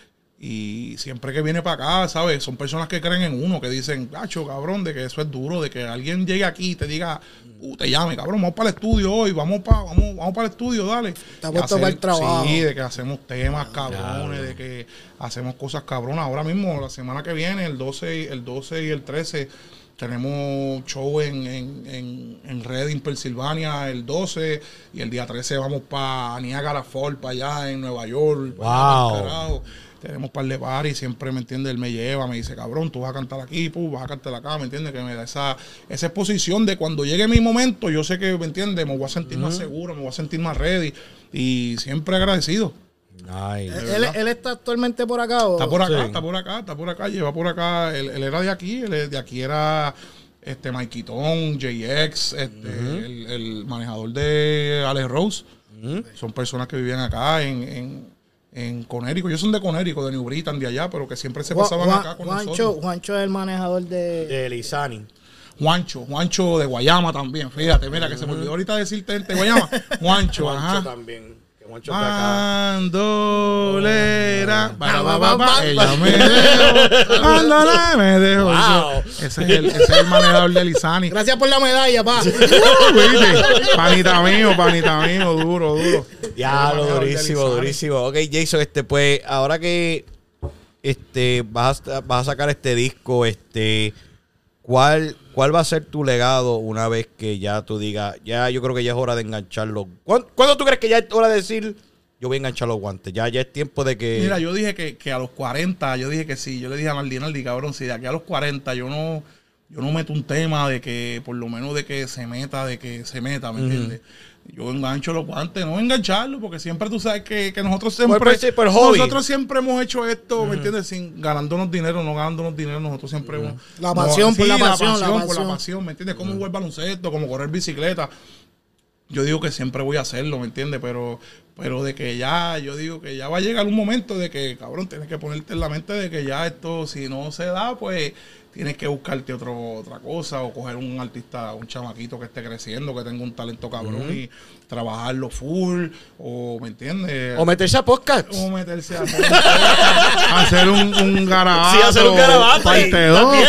y siempre que viene para acá, ¿sabes? Son personas que creen en uno, que dicen, gacho, cabrón, de que eso es duro, de que alguien llegue aquí y te diga, uh, te llame, cabrón, vamos para el estudio hoy, vamos para, vamos, vamos para el estudio, dale. Está puesto para el trabajo. Sí, de que hacemos temas cabrones, de que hacemos cosas cabronas. Ahora mismo, la semana que viene, el 12, y- el 12 y el 13, tenemos show en, en, en, en Reading, Pensilvania, el 12, y el día 13 vamos para Niagara Falls, para allá en Nueva York. para allá, Tenemos par de bar y siempre me entiende, él me lleva, me dice, cabrón, tú vas a cantar aquí, pu, vas a cantar acá, me entiende, que me da esa, esa exposición de cuando llegue mi momento, yo sé que, me entiende, me voy a sentir más seguro, me voy a sentir más ready y siempre agradecido. Ay, Él, él está actualmente por acá. ¿o? Está por acá, Sí. está por acá, está por acá, lleva por acá. Él, él era de aquí, él de aquí era este Maikitón, JX, este, el, el manejador de Alex Rose. Son personas que vivían acá en, en, en Conérico. Ellos son de Conérico, de New Britain, de allá, pero que siempre se pasaban Juan- acá con Juancho, nosotros. Juancho es el manejador de. de Lizani. Juancho, Juancho de Guayama también. Fíjate, mira, que se me olvidó ahorita decirte de Guayama. Juancho, ajá. también. Bandolera. Ba, ba, ba, ba, Ella me dejó. Bandolera me dejó. Wow. Ese, es el, ese es el manejador de Lizani. Gracias por la medalla, pa. Uh. Panita mío, panita mío, duro, duro. Manejador de durísimo, durísimo. Ok, Jason, este, pues, ahora que este, vas a, vas a sacar este disco, este, ¿cuál, ¿cuál va a ser tu legado una vez que ya tú digas, ya yo creo que ya es hora de engancharlo? ¿Cuándo, cuándo tú crees que ya es hora de decir, yo voy a enganchar los guantes? Ya, ya es tiempo de que... Mira, yo dije que, que a los 40, yo dije que sí. Yo le dije a Naldi, Naldi, cabrón, si de aquí a los 40 yo no, yo no meto un tema de que, por lo menos de que se meta, de que se meta, ¿me entiendes? Yo engancho los guantes, no engancharlo, porque siempre tú sabes que, que nosotros siempre, Por hobby. nosotros siempre hemos hecho esto, ¿me entiendes? Sin ganándonos dinero, no ganándonos dinero, nosotros siempre hemos- La no, pasión por sí, la pasión, la por la pasión. pasión, ¿me entiendes? Como jugar baloncesto, como correr bicicleta yo digo que siempre voy a hacerlo, ¿me entiendes? Pero, pero de que ya, yo digo que ya va a llegar un momento de que, cabrón, tienes que ponerte en la mente de que ya esto, si no se da, pues tienes que buscarte otro, otra cosa o coger un artista, un chamaquito que esté creciendo, que tenga un talento cabrón y trabajarlo full, o, ¿me entiendes? O meterse a podcast. o meterse a hacer, a hacer un, un garabato. Sí, hacer un garabato y parte dos. también.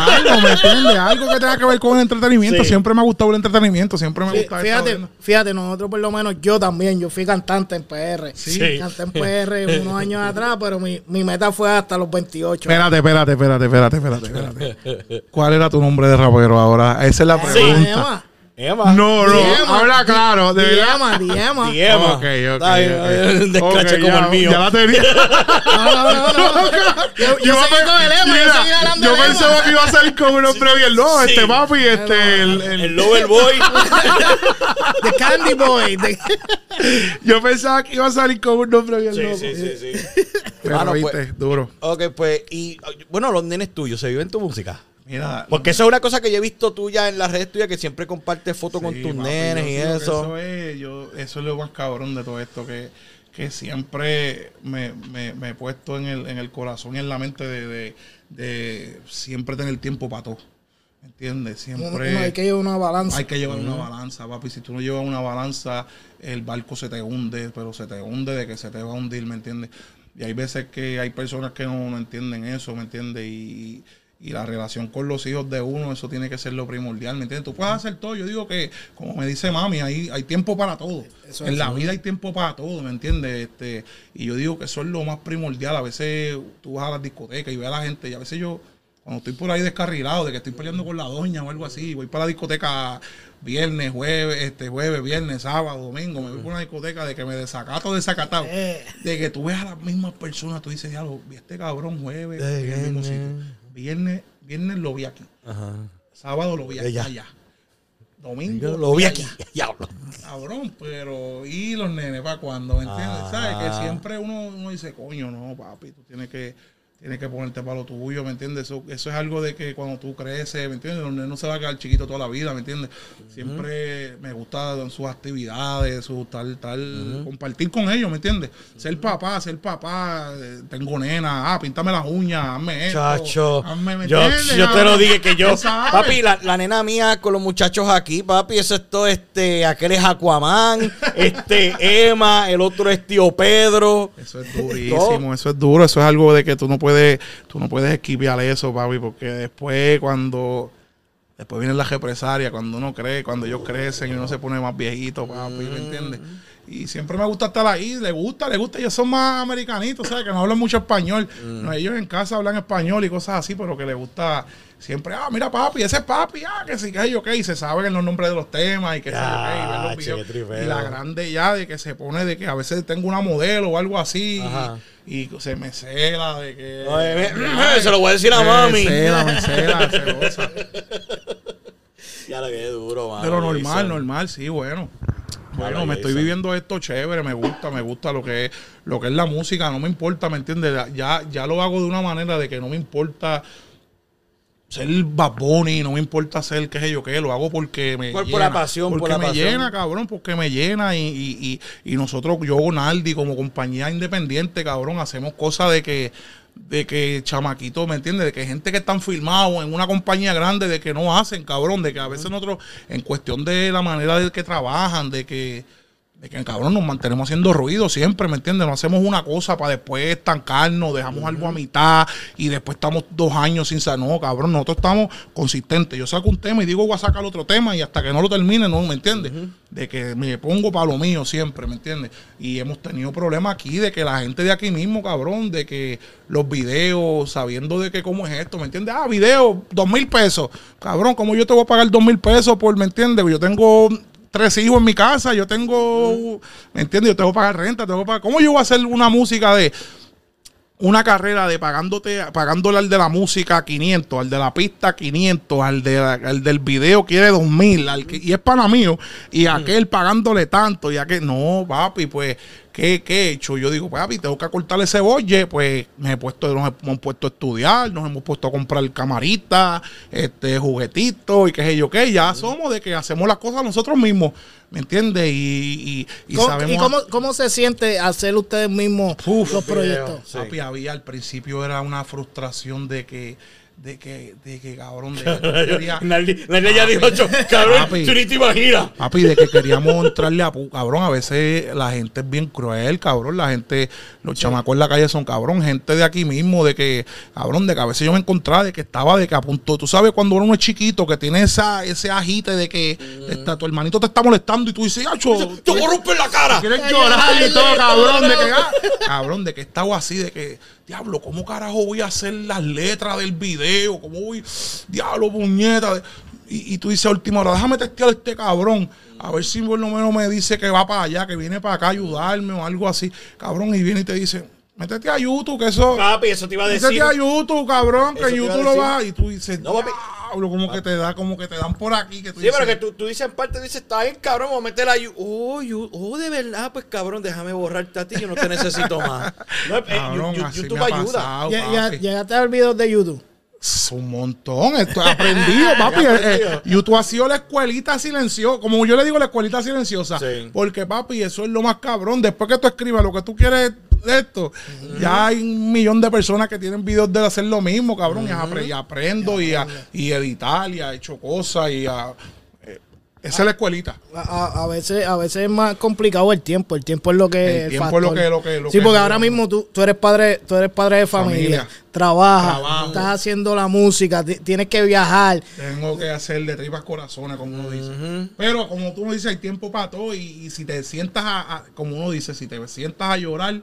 Algo, ¿me entiendes? Algo que tenga que ver con el entretenimiento. Sí. Siempre me ha gustado el entretenimiento. Siempre me Fí- gusta Fíjate, esto. fíjate, nosotros por lo menos, yo también, yo fui cantante en PR. Sí. Canté en PR unos años atrás, pero mi, mi meta fue hasta los 28. Espérate, espérate, espérate, espérate, espérate, espérate. ¿Cuál era tu nombre de rapero ahora? Esa es la pregunta. Emma. No, no, Diema, habla claro, de. Diema, Diema. Diema. Ok, ok, Está bien, ok. Un descrache Ok, como ya- el mío. Ya la tenía. No, no, no, no. Yo, yo seguí con el Ema, yo Mira, seguí hablando yo pensaba que iba a salir con un nombre bien. No, Sí. este papi, este. El, el- El Lover Boy. The Candy Boy. yo pensaba que iba a salir con un nombre bien sí, loco. sí, sí, sí. Pero Ah, no, viste, pues- duro. Ok, pues, y bueno, los nenes tuyos, ¿se viven tu música? Mira, Porque eso es una cosa que yo he visto tuya en las redes tuyas, que siempre compartes fotos con tus papi, nenes y eso. Eso es, yo, eso es lo más cabrón de todo esto, que, que siempre me, me- me he puesto en el, en el corazón y en la mente de, de- de siempre tener tiempo para todo. ¿Me entiendes? Siempre No, hay que llevar una balanza. hay que llevar una balanza, papi. Si tú no llevas una balanza, el barco se te hunde, pero se te hunde de que se te va a hundir, ¿me entiendes? Y hay veces que hay personas que no, no entienden eso, ¿me entiendes? Y, y la relación con los hijos de uno, eso tiene que ser lo primordial, ¿me entiendes? Tú puedes hacer todo. Yo digo que, como me dice mami, hay, hay tiempo para todo. Eso en es. la vida hay tiempo para todo, ¿me entiendes? Este, y yo digo que eso es lo más primordial. A veces tú vas a las discotecas y ves a la gente, y a veces yo, cuando estoy por ahí descarrilado, de que estoy peleando con la doña o algo así, voy para la discoteca viernes, jueves, este jueves, viernes, sábado, domingo, me voy por una discoteca de que me desacato, desacatado. Eh. De que tú ves a las mismas personas, tú dices, diablo, este cabrón jueves, Eh, Viernes, viernes lo vi aquí. Ajá. Sábado lo vi Allá. allá. Domingo Yo lo vi aquí. Diablo. Cabrón, pero ¿y los nenes para cuándo? ¿Me entiendes? Ah. ¿Sabes? Que siempre uno, uno dice, coño, no, papi, tú tienes que, tienes que ponerte para lo tuyo, ¿me entiendes? Eso, eso es algo de que cuando tú creces, ¿me entiendes? No se va a quedar chiquito toda la vida, ¿me entiendes? Siempre me gusta sus actividades, su tal, tal, compartir con ellos, ¿me entiendes? Ser papá, ser papá, eh, tengo nena, ah, píntame las uñas, hazme esto. Chacho, hazme, ¿me yo, te lo dije que yo, papi, la, la nena mía con los muchachos aquí, papi, eso es todo, este, aquel es Aquaman, este, Emma, el otro es tío Pedro. Eso es durísimo, eso es duro, eso es algo de que tú no puedes, tú no puedes esquivar eso, papi, porque después cuando después viene la represalia, cuando uno cree, cuando ellos crecen y uno se pone más viejito, papi, ¿me entiendes? Y siempre me gusta estar ahí, le gusta, le gusta, ellos son más americanitos, ¿sabes? Que no hablan mucho español. No, ellos en casa hablan español y cosas así, pero que les gusta siempre, ah, mira papi, ese es papi, ah, que sí, que yo, ok, y se saben los nombres de los temas y que Ya, qué tripeo. Y la grande ya de que se pone de que a veces tengo una modelo o algo así Ajá. y, se me cela de que Oye, se lo voy a decir a mami. me cela, me cela, celosa. Ya lo que duro, mano. pero normal, normal, sí, bueno. Bueno, me estoy viviendo esto chévere, me gusta, me gusta lo que es, lo que es la música, no me importa, ¿me entiendes? Ya, ya lo hago de una manera de que no me importa ser Bad Bunny, no me importa ser qué sé yo qué, lo hago porque me Por- por llena. la pasión, por porque la me pasión. llena, cabrón, porque me llena y, y, y, y nosotros, yo Naldi, como compañía independiente, cabrón, hacemos cosas de que de que chamaquitos, ¿me entiendes? De que gente que están filmados en una compañía grande, de que no hacen, cabrón, de que a veces nosotros, en cuestión de la manera de que trabajan, de que de que cabrón nos mantenemos haciendo ruido siempre, ¿me entiendes? No hacemos una cosa para después estancarnos, dejamos algo a mitad y después estamos dos años sin saber. No, cabrón, nosotros estamos consistentes. Yo saco un tema y digo voy a sacar otro tema y hasta que no lo termine, no, ¿me entiendes? De que me pongo para lo mío siempre, ¿me entiendes? Y hemos tenido problemas aquí de que la gente de aquí mismo, cabrón, de que los videos, sabiendo de que cómo es esto, ¿me entiendes? Ah, video, dos mil pesos. Cabrón, ¿cómo yo te voy a pagar dos mil pesos por, ¿me entiendes? Yo tengo tres hijos en mi casa, yo tengo, ¿me entiendes? Yo tengo que pagar renta, tengo que pagar. ¿Cómo yo voy a hacer una música de una carrera de pagándote, pagándole al de la música 500, al de la pista 500, al, de la- al del video quiere 2000, al que, y es para mío, y aquel pagándole tanto, y aquel, no, papi, pues, ¿qué, qué he hecho? Yo digo, papi, tengo que acortarle ese bolle, pues me he puesto, nos hemos puesto a estudiar, nos hemos puesto a comprar camaritas, este, juguetitos, y qué sé yo qué, ya somos de que hacemos las cosas nosotros mismos, ¿me entiendes? Y, y, y ¿Cómo- sabemos... ¿Y cómo, cómo se siente hacer ustedes mismos Uf, los proyectos? Papi, había al principio era una frustración de que, de que, de que cabrón, de que quería- Nadie nadie ya dijo, "Cho, cabrón, Papi. tú ni te imaginas. Papi, de que queríamos entrarle a pu- cabrón. A veces la gente es bien cruel, cabrón. La gente, los chamacos en la calle son cabrón. Gente de aquí mismo, de que, cabrón, de que a veces yo me encontraba de que estaba de que a punto. Tú sabes, cuando uno es chiquito, que tiene esa, ese agite de que está, tu hermanito te está molestando y tú dices, ¡acho! Te voy a romper la cara. Quieres llorar y todo, cabrón, de que, ah, cabrón, de que estaba así, de que, diablo, ¿cómo carajo voy a hacer las letras del video? ¿Cómo voy, diablo, puñeta? Y, tú dices última hora, déjame testear a este cabrón, a ver si por lo menos me dice que va para allá, que viene para acá a ayudarme o algo así. Cabrón, y viene y te dice, métete a YouTube, que eso... Papi, eso te iba a decir. Métete a YouTube, cabrón, que Eso te a YouTube lo va y tú dices, No, papi. diablo, como que te da, como que te dan por aquí, que tú Sí, dices, pero que tú, tú dices en parte, dices, está bien, cabrón, vamos a meter la yu- Oh, yu- oh, de verdad, pues cabrón, déjame borrarte a ti, yo no te necesito más. No, eh, cabrón, YouTube ayuda. pasado, Ya- ya- papi. ¿Llegaste a ver videos de YouTube? Es un montón, esto he aprendido, papi. Eh, eh, YouTube ha sido la escuelita silenciosa, como yo le digo, la escuelita silenciosa. Sí. Porque, papi, eso es lo más cabrón. Después que tú escribas lo que tú quieres de esto, ya hay un millón de personas que tienen videos de hacer lo mismo, cabrón. y, apre- y aprendo y, a, y editar y ha hecho cosas y a- esa es la escuelita. A, a- a veces, a veces es más complicado el tiempo. El tiempo es lo que. El tiempo es lo que- lo que- lo sí, que- porque ahora mismo tú, tú eres padre, tú eres padre de familia, Familia. trabajas, estás haciendo la música, ti- tienes que viajar. Tengo que hacer de tripas corazones, como uno dice. Pero como tú me dices, hay tiempo para todo. Y, y si te sientas a, a- como uno dice, si te sientas a llorar,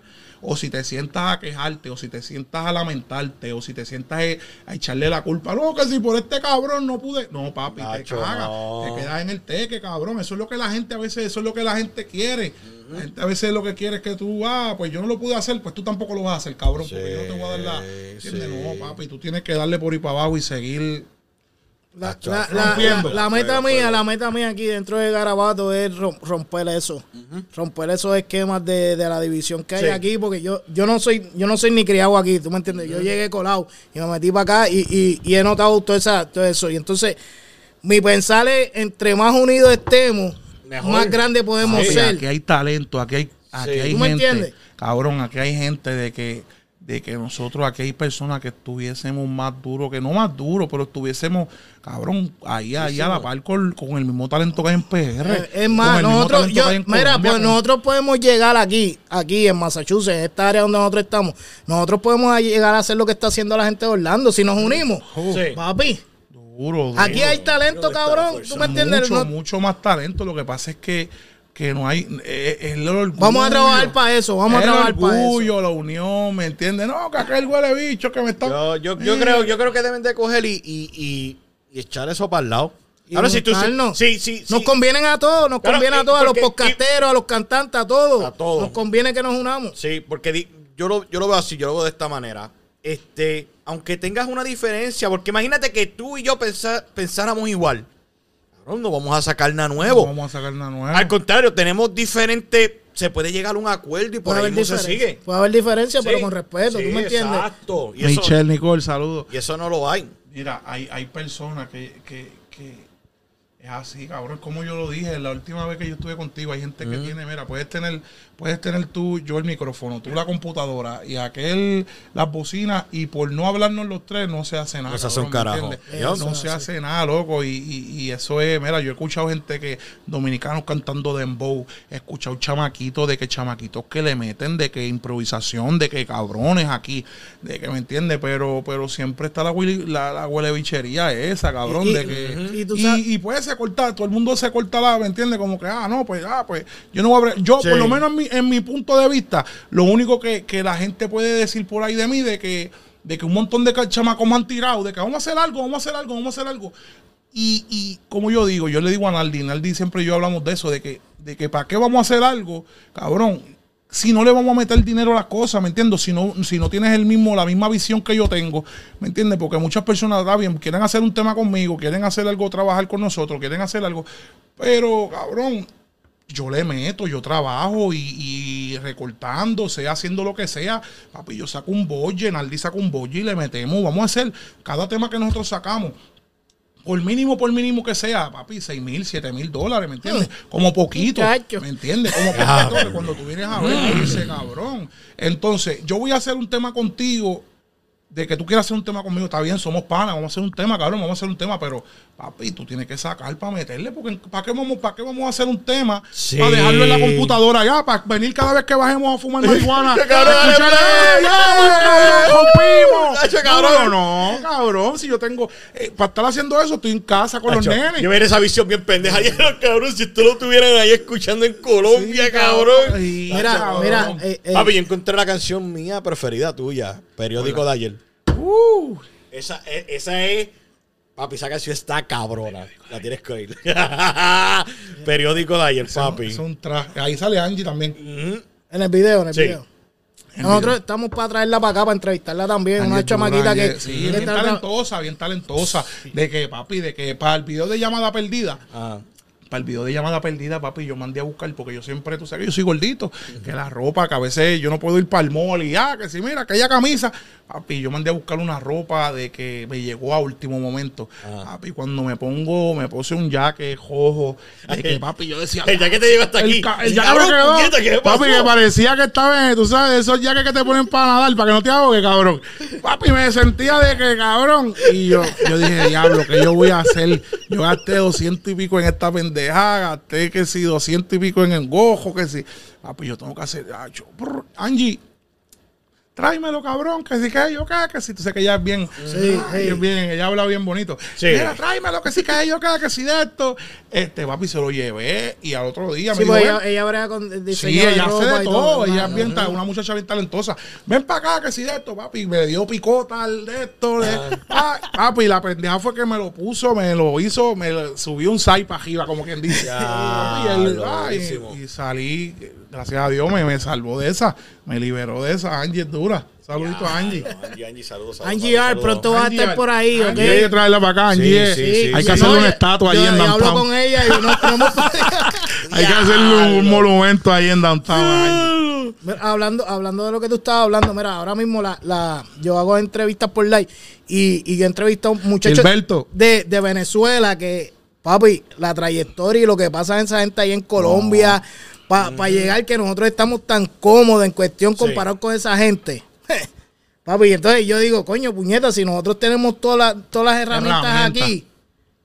o si te sientas a quejarte, o si te sientas a lamentarte, o si te sientas a, a echarle la culpa, no, que si por este cabrón no pude. No, papi, Nacho, te cagas. no. Te quedas en el teque, cabrón. Eso es lo que la gente a veces, eso es lo que la gente quiere. La gente a veces lo que quiere es que tú, ah, pues yo no lo pude hacer, pues tú tampoco lo vas a hacer, cabrón. porque yo no te voy a dar la. Sí. No, papi, tú tienes que darle por ahí para abajo y seguir. La, la- la- meta mía, la meta mía aquí dentro de Garabato es rom- romper eso. Romper esos esquemas de, de la división que hay aquí, porque yo, yo no soy, yo no soy ni criado aquí, ¿tú me entiendes? Yo llegué colado y me metí para acá y, y- y he notado todo, esa, todo eso. Y entonces, mi pensar es, entre más unidos estemos, Mejor. más grande podemos ser. Aquí hay talento, aquí hay, aquí Sí. hay ¿Tú me gente. entiendes? Cabrón, aquí hay gente de que, de que nosotros, aquí hay personas que estuviésemos más duros, que no más duros, pero estuviésemos, cabrón, ahí, ahí a la par con, con el mismo talento que hay en PR. Eh, Es más, nosotros, yo, mira, Colombia, pues nosotros podemos llegar aquí, aquí en Massachusetts, en esta área donde nosotros estamos, nosotros podemos llegar a hacer lo que está haciendo la gente de Orlando si nos unimos. Sí. Papi, Duro, duro. aquí hay talento, cabrón. ¿Tú me entiendes? mucho, No- mucho más talento. Lo que pasa es que, que no hay. eh, Es el orgullo. Vamos a trabajar para eso, vamos a el trabajar para eso. orgullo, la unión, ¿me entiendes? No, que aquel huele bicho que me está. Yo, yo, yo, creo, yo creo que deben de coger y, y, y, y echar eso para el lado. Ahora, si tú sí, sí, sí. Nos convienen a todos, nos Claro, conviene a todos, a los podcasteros, a los cantantes, a todos. A todos. Nos conviene que nos unamos. Sí, porque di- yo, lo, yo lo veo así, yo lo veo de esta manera. Este, aunque tengas una diferencia, porque imagínate que tú y yo pensa- pensáramos igual. Cabrón, no vamos a sacar nada nuevo. No vamos a sacar nada nuevo. Al contrario, tenemos diferentes. Se puede llegar a un acuerdo y por Puede ahí haber, no se sigue. puede haber diferencia, pero con respeto, sí, ¿tú me entiendes? Exacto. Y eso, Michelle Nicole, saludos. y eso no lo hay. Mira, hay, hay personas que, que, que Es así, cabrón, como yo lo dije la última vez que yo estuve contigo. Hay gente que tiene, mira, puedes tener, puedes tener tú, yo el micrófono, tú la computadora y aquel las bocinas y por no hablarnos los tres no se hace nada. No se hace No se hace nada, loco. Y, y- y eso es, mira, yo he escuchado gente que, dominicanos cantando dembow, he escuchado chamaquitos de que chamaquitos que le meten, de que improvisación, de que cabrones aquí, de que me entiende, pero, pero siempre está la, huele- la, la huele bichería esa, cabrón, Y- de que. y tú y, sabes- y puede ser cortar, todo el mundo se corta la, ¿me entiende? Como que, ah, no, pues, ah, pues, yo no voy a. Yo, Sí. por lo menos en mi, en mi punto de vista, lo único que, que la gente puede decir por ahí de mí, de que, de que un montón de chamacos me han tirado, de que vamos a hacer algo, vamos a hacer algo, vamos a hacer algo. Y, y como yo digo, yo le digo a Naldi, Naldi siempre y yo hablamos de eso, de que, de que para qué vamos a hacer algo, cabrón, si no le vamos a meter dinero a las cosas, ¿me entiendes? Si no, si no tienes el mismo, la misma visión que yo tengo, ¿me entiendes? Porque muchas personas, bien, quieren hacer un tema conmigo, quieren hacer algo, trabajar con nosotros, quieren hacer algo, pero, cabrón, yo le meto, yo trabajo y, y recortando, sea haciendo lo que sea. Papi, yo saco un bolle, Naldi saca un bolle y le metemos. Vamos a hacer cada tema que nosotros sacamos. Por mínimo, por mínimo que sea, papi, 6 mil, 7 mil dólares, ¿me entiendes? Como poquito, Muchacho. ¿me entiendes? Como poquito, cuando tú vienes a ver, tú dices, cabrón. Entonces, yo voy a hacer un tema contigo, de que tú quieras hacer un tema conmigo, está bien, somos panas, vamos a hacer un tema, cabrón, vamos a hacer un tema, pero papi, tú tienes que sacar para meterle, porque ¿para qué vamos, para qué vamos a hacer un tema? Sí. Para dejarlo en la computadora ya, para venir cada vez que bajemos a fumar marihuana. Cabrón, escuchar, ¡eh, ¡eh, ya, rompimos! Hacho, No, cabrón. no, no, cabrón, si yo tengo, eh, para estar haciendo eso, estoy en casa con los Macho, nenes. Yo mira esa visión bien pendeja. Y los cabrón, si ustedes lo estuvieran ahí escuchando en Colombia, Sí, cabrón. Sí, Mira, cabrón. mira, eh, eh, Papi, yo encontré la canción mía preferida tuya, periódico de ayer. Uh, Esa, esa es. Papi, esa canción está cabrona. La tienes que oír. periódico de ayer, papi. es un traje. Ahí sale Angie también. En el video, en el Sí. video. Nosotros estamos para traerla para acá, para entrevistarla también. Una chamaquita que. Sí, bien tra- talentosa, bien talentosa. De que, papi, de que para el video de llamada perdida, Ah. Para el video de llamada perdida, papi, yo mandé a buscar, porque yo siempre, tú sabes que yo soy gordito, que la ropa, que a veces yo no puedo ir para el mall y ah, que si mira, aquella camisa, papi, yo mandé a buscar una ropa de que me llegó a último momento. Ah. Papi, cuando me pongo, me puse un jacket rojo, de que papi, yo decía, El jacket te llegó hasta aquí. el, cabrón, me quedó, puñeta, ¿qué papi, que parecía que estaba, en- tú sabes, esos jackets que te ponen para nadar, para que no te ahogue, cabrón. Papi, me sentía de que, cabrón. Y yo, yo dije, diablo, ¿qué yo voy a hacer? Yo gasté 200 y pico en esta pendeja, gasté que si 200 y pico en el gojo, que si. Papi, yo tengo que hacer, ah, Angie, tráemelo, cabrón, que si que yo qué, que si tú sabes que ella es bien, Sí, ay, sí. es bien, ella habla bien bonito. Sí. Mira, tráemelo, que si que yo qué, que si de esto. Este, papi, se lo llevé y al otro día me dijo, pues ella, ella brega con diseño Sí, ella hace de todo. Ella es bien una muchacha bien talentosa. Ven para acá, que si de esto, papi. Me dio picota al de esto. de- Ah, papi, la pendeja fue que me lo puso, me lo hizo, me subió un side para arriba, como quien dice. Ya, y, él- y salí, gracias a Dios, me, me salvó de esa. Me liberó de esa. Angie es dura. Saludito a Angie. No, Angie, Angie, saludos. saludos, Angie saludos, R, pronto va a estar por ahí, ¿ok? Angie, hay que traerla para acá, Angie. Sí, sí, sí, hay sí. que hacerle No, una estatua yo- ahí en yo hablo downtown. con ella y no tenemos Hay que hacerle un monumento ahí en downtown. Mira, hablando, hablando de lo que tú estabas hablando, mira, ahora mismo la, la, yo hago entrevistas por live y, y yo he entrevistado a un muchacho Gilberto. de, de Venezuela que, papi, la trayectoria y lo que pasa en esa gente ahí en Colombia, para llegar que nosotros estamos tan cómodos en cuestión comparado con esa gente. papi, entonces yo digo, coño, puñeta, si nosotros tenemos todas las, todas las herramientas aquí.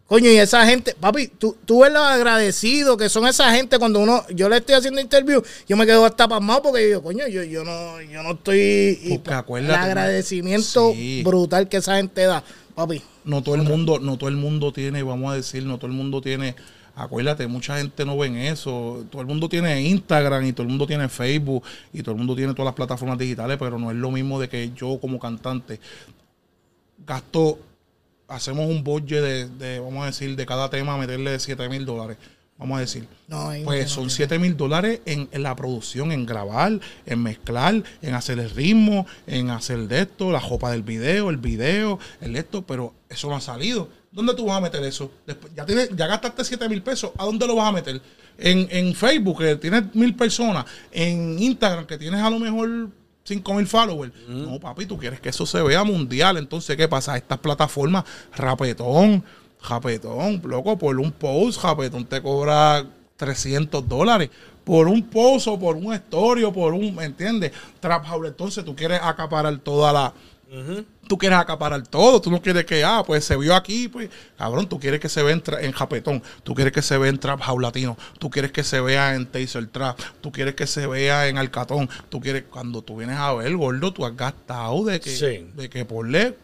Coño, y esa gente, papi, tú, tú ves lo agradecido que son esa gente cuando uno, yo le estoy haciendo interview, yo me quedo hasta pasmado porque yo digo, coño, yo, yo no, yo no estoy. y Porque pa- acuérdate, el agradecimiento sí. brutal que esa gente da, papi. no todo el mundo, no todo el mundo tiene, vamos a decir, no todo el mundo tiene, acuérdate, mucha gente no ve en eso, todo el mundo tiene Instagram y todo el mundo tiene Facebook y todo el mundo tiene todas las plataformas digitales, pero no es lo mismo de que yo como cantante gasto, hacemos un budget de, de, vamos a decir, de cada tema meterle 7 mil dólares, vamos a decir. No, no Pues son 7 mil dólares en, en la producción, en grabar, en mezclar, en hacer el ritmo, en hacer de esto, la jopa del video, el video, el esto, pero eso no ha salido. ¿Dónde tú vas a meter eso? Después, ya, tienes, ya gastaste 7 mil pesos, ¿a dónde lo vas a meter? En, en Facebook, que tienes mil personas, en Instagram, que tienes a lo mejor 5 mil followers. No, papi, tú quieres que eso se vea mundial. Entonces, ¿qué pasa? Estas plataformas, Rapetón, Japetón, loco, por un post, Japetón te cobra 300 dólares. Por un post o por un story o por un, ¿me entiendes? Trap House. Entonces tú quieres acaparar toda la... Tú quieres acaparar todo. Tú no quieres que, ah, pues se vio aquí, pues, cabrón, tú quieres que se vea en, Japetón. Tú quieres que se vea en Trap House Latino. Tú quieres que se vea en Taser Trap. Tú quieres que se vea en Alcatón. Tú quieres, cuando tú vienes a ver, gordo, tú has gastado de que, Sí. de que ponle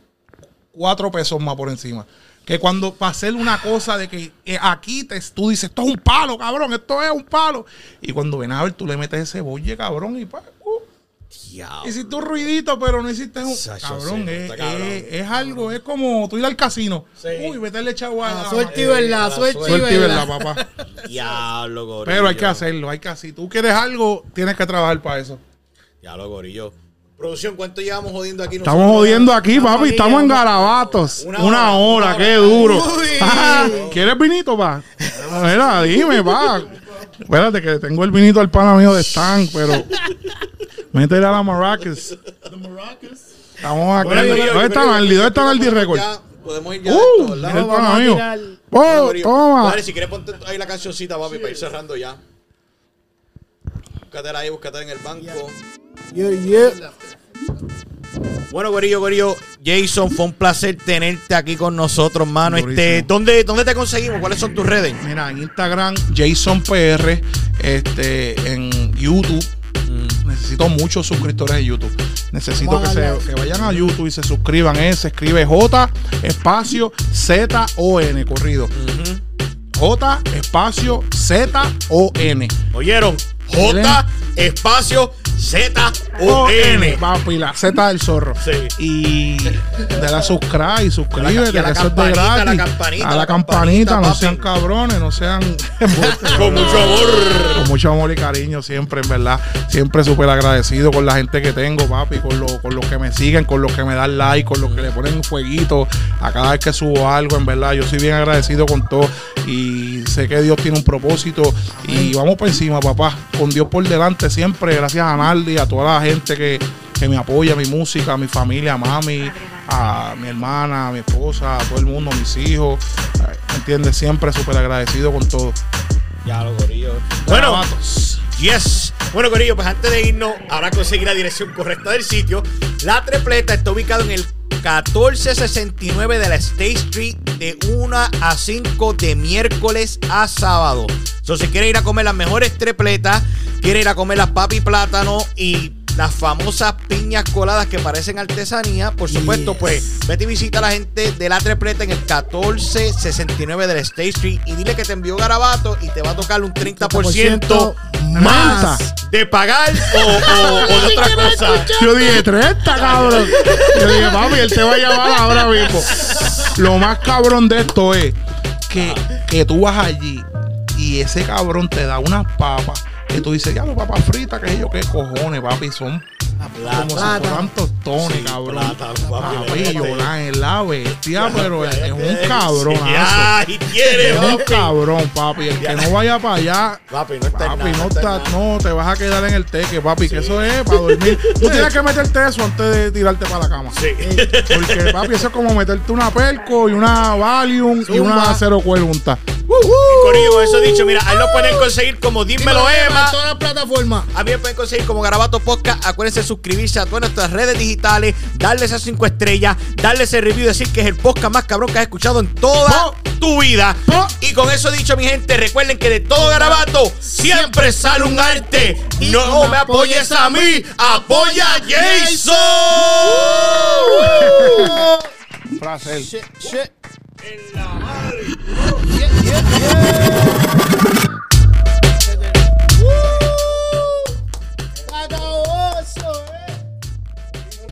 cuatro pesos más por encima. Que cuando para hacer una cosa de que eh, aquí te, tú dices, esto es un palo, cabrón, esto es un palo. Y cuando vienes a ver, tú le metes ese bolle, cabrón, y pa, Diablo. hiciste un ruidito, pero no hiciste un. Sacho, cabrón, sí, es, está cabrón. es- es algo, es como tú ir al casino. Sí. Uy, meterle chavo a Ah, la- suerte y verdad, la suerte y Suerte y verdad, papá. Diablo, gorillo. Pero hay que hacerlo, hay que hacer. Si tú quieres algo, tienes que trabajar para eso. Diablo, gorillo. Producción, ¿cuánto llevamos jodiendo aquí? Estamos nosotros? jodiendo aquí, Estamos papi. Estamos en garabatos. Una Una, hora, hora, una qué hora. duro. Ah, ¿Quieres vinito, pa? Mira, dime, pa. Espérate, que tengo el vinito al pana mío de Stan, pero. Métele a la Maracas. Estamos. Bueno, gorillo, ¿Dónde yo está? ¿Dónde está podemos Record? ya- Podemos ir ya Uh, de esto, ¿verdad? mira el Vamos pana a mío. tirar- Oh, toma. Dale, si quieres ponte ahí la cancioncita, papi, para ir cerrando ya. Búscatela ahí, búscatela en el banco. Yeah, yeah. Bueno, Gorillo, Gorillo, Jason, fue un placer tenerte aquí con nosotros, mano. Este, Durísimo. ¿dónde, ¿Dónde te conseguimos? ¿Cuáles son tus redes? Mira, en Instagram, JasonPR, este, en YouTube. Necesito muchos suscriptores de YouTube. Necesito que, se, que vayan a YouTube y se suscriban. Eh, se escribe J espacio Z O N corrido. J espacio Z O N. ¿Oyeron? J, espacio, Z, O, N. Papi, la Z del zorro. Sí. Y de la subscribe, Y suscríbete, que eso es de campanita, a la gratis. campanita, a la campanita, no sean cabrones, no sean Con mucho amor. con mucho amor y cariño siempre, en verdad. Siempre súper agradecido con la gente que tengo, papi, con, lo- con los que me siguen, con los que me dan like, con los que le ponen un fueguito a cada vez que subo algo, en verdad. Yo soy bien agradecido con todo y sé que Dios tiene un propósito y vamos por encima, papá. Con Dios por delante siempre. Gracias a Naldi, a toda la gente que, que me apoya, mi música, a mi familia, a mami, a mi hermana, a mi esposa, a todo el mundo, a mis hijos. ¿Me entiendes? Siempre súper agradecido con todo. Ya lo gorillo. Bueno, yes. Bueno, Corillo, pues antes de irnos, ahora conseguir la dirección correcta del sitio. La Trepleta está ubicado en el 1469 de la State Street de 1 a 5 de miércoles a sábado. So, si quiere ir a comer las mejores trepletas, quiere ir a comer las papi plátano y las famosas piñas coladas que parecen artesanía, por supuesto, Yes. pues vete y visita a la gente de la Trepleta en el 1469 de la State Street y dile que te envió Garabato y te va a tocar un 30% más de pagar o, o- o de otra cosa. Yo dije 30, cabrón. Yo dije, papi, él te va a llamar ahora mismo. Lo más cabrón de esto es que, que tú vas allí y ese cabrón te da unas papas que tú dices, ya los papas fritas, que yo, qué cojones, papi, son como si Plata. fueran tostones, Sí, cabrón. plátano, papi, Papi, le- Yolán es la bestia, pero es, es un cabrón. Ya, y quiere, Es un cabrón, papi. El que no vaya para allá, Papi, no está en Papi, nada, no, está en no, te vas a quedar en el teque, papi, que eso es para dormir. Tú tienes que meterte eso antes de tirarte para la cama. Sí. Porque, papi, eso es como meterte una Perco y una Valium y una. Cero Cuerunta. Corillo, eso dicho, mira, ahí lo pueden conseguir como Dímelo Emma. todas las plataformas. A mí me pueden conseguir como Garabato Podcast. Acuérdense de suscribirse a todas nuestras redes digitales, darle esas cinco estrellas, darle ese review y decir que es el podcast más cabrón que has escuchado en toda tu vida. Y con eso dicho, mi gente, recuerden que de todo Garabato siempre sale un arte. No me apoyes a mí, apoya a Jason. Placer. Shit, shit en la madre. Yeah, yeah.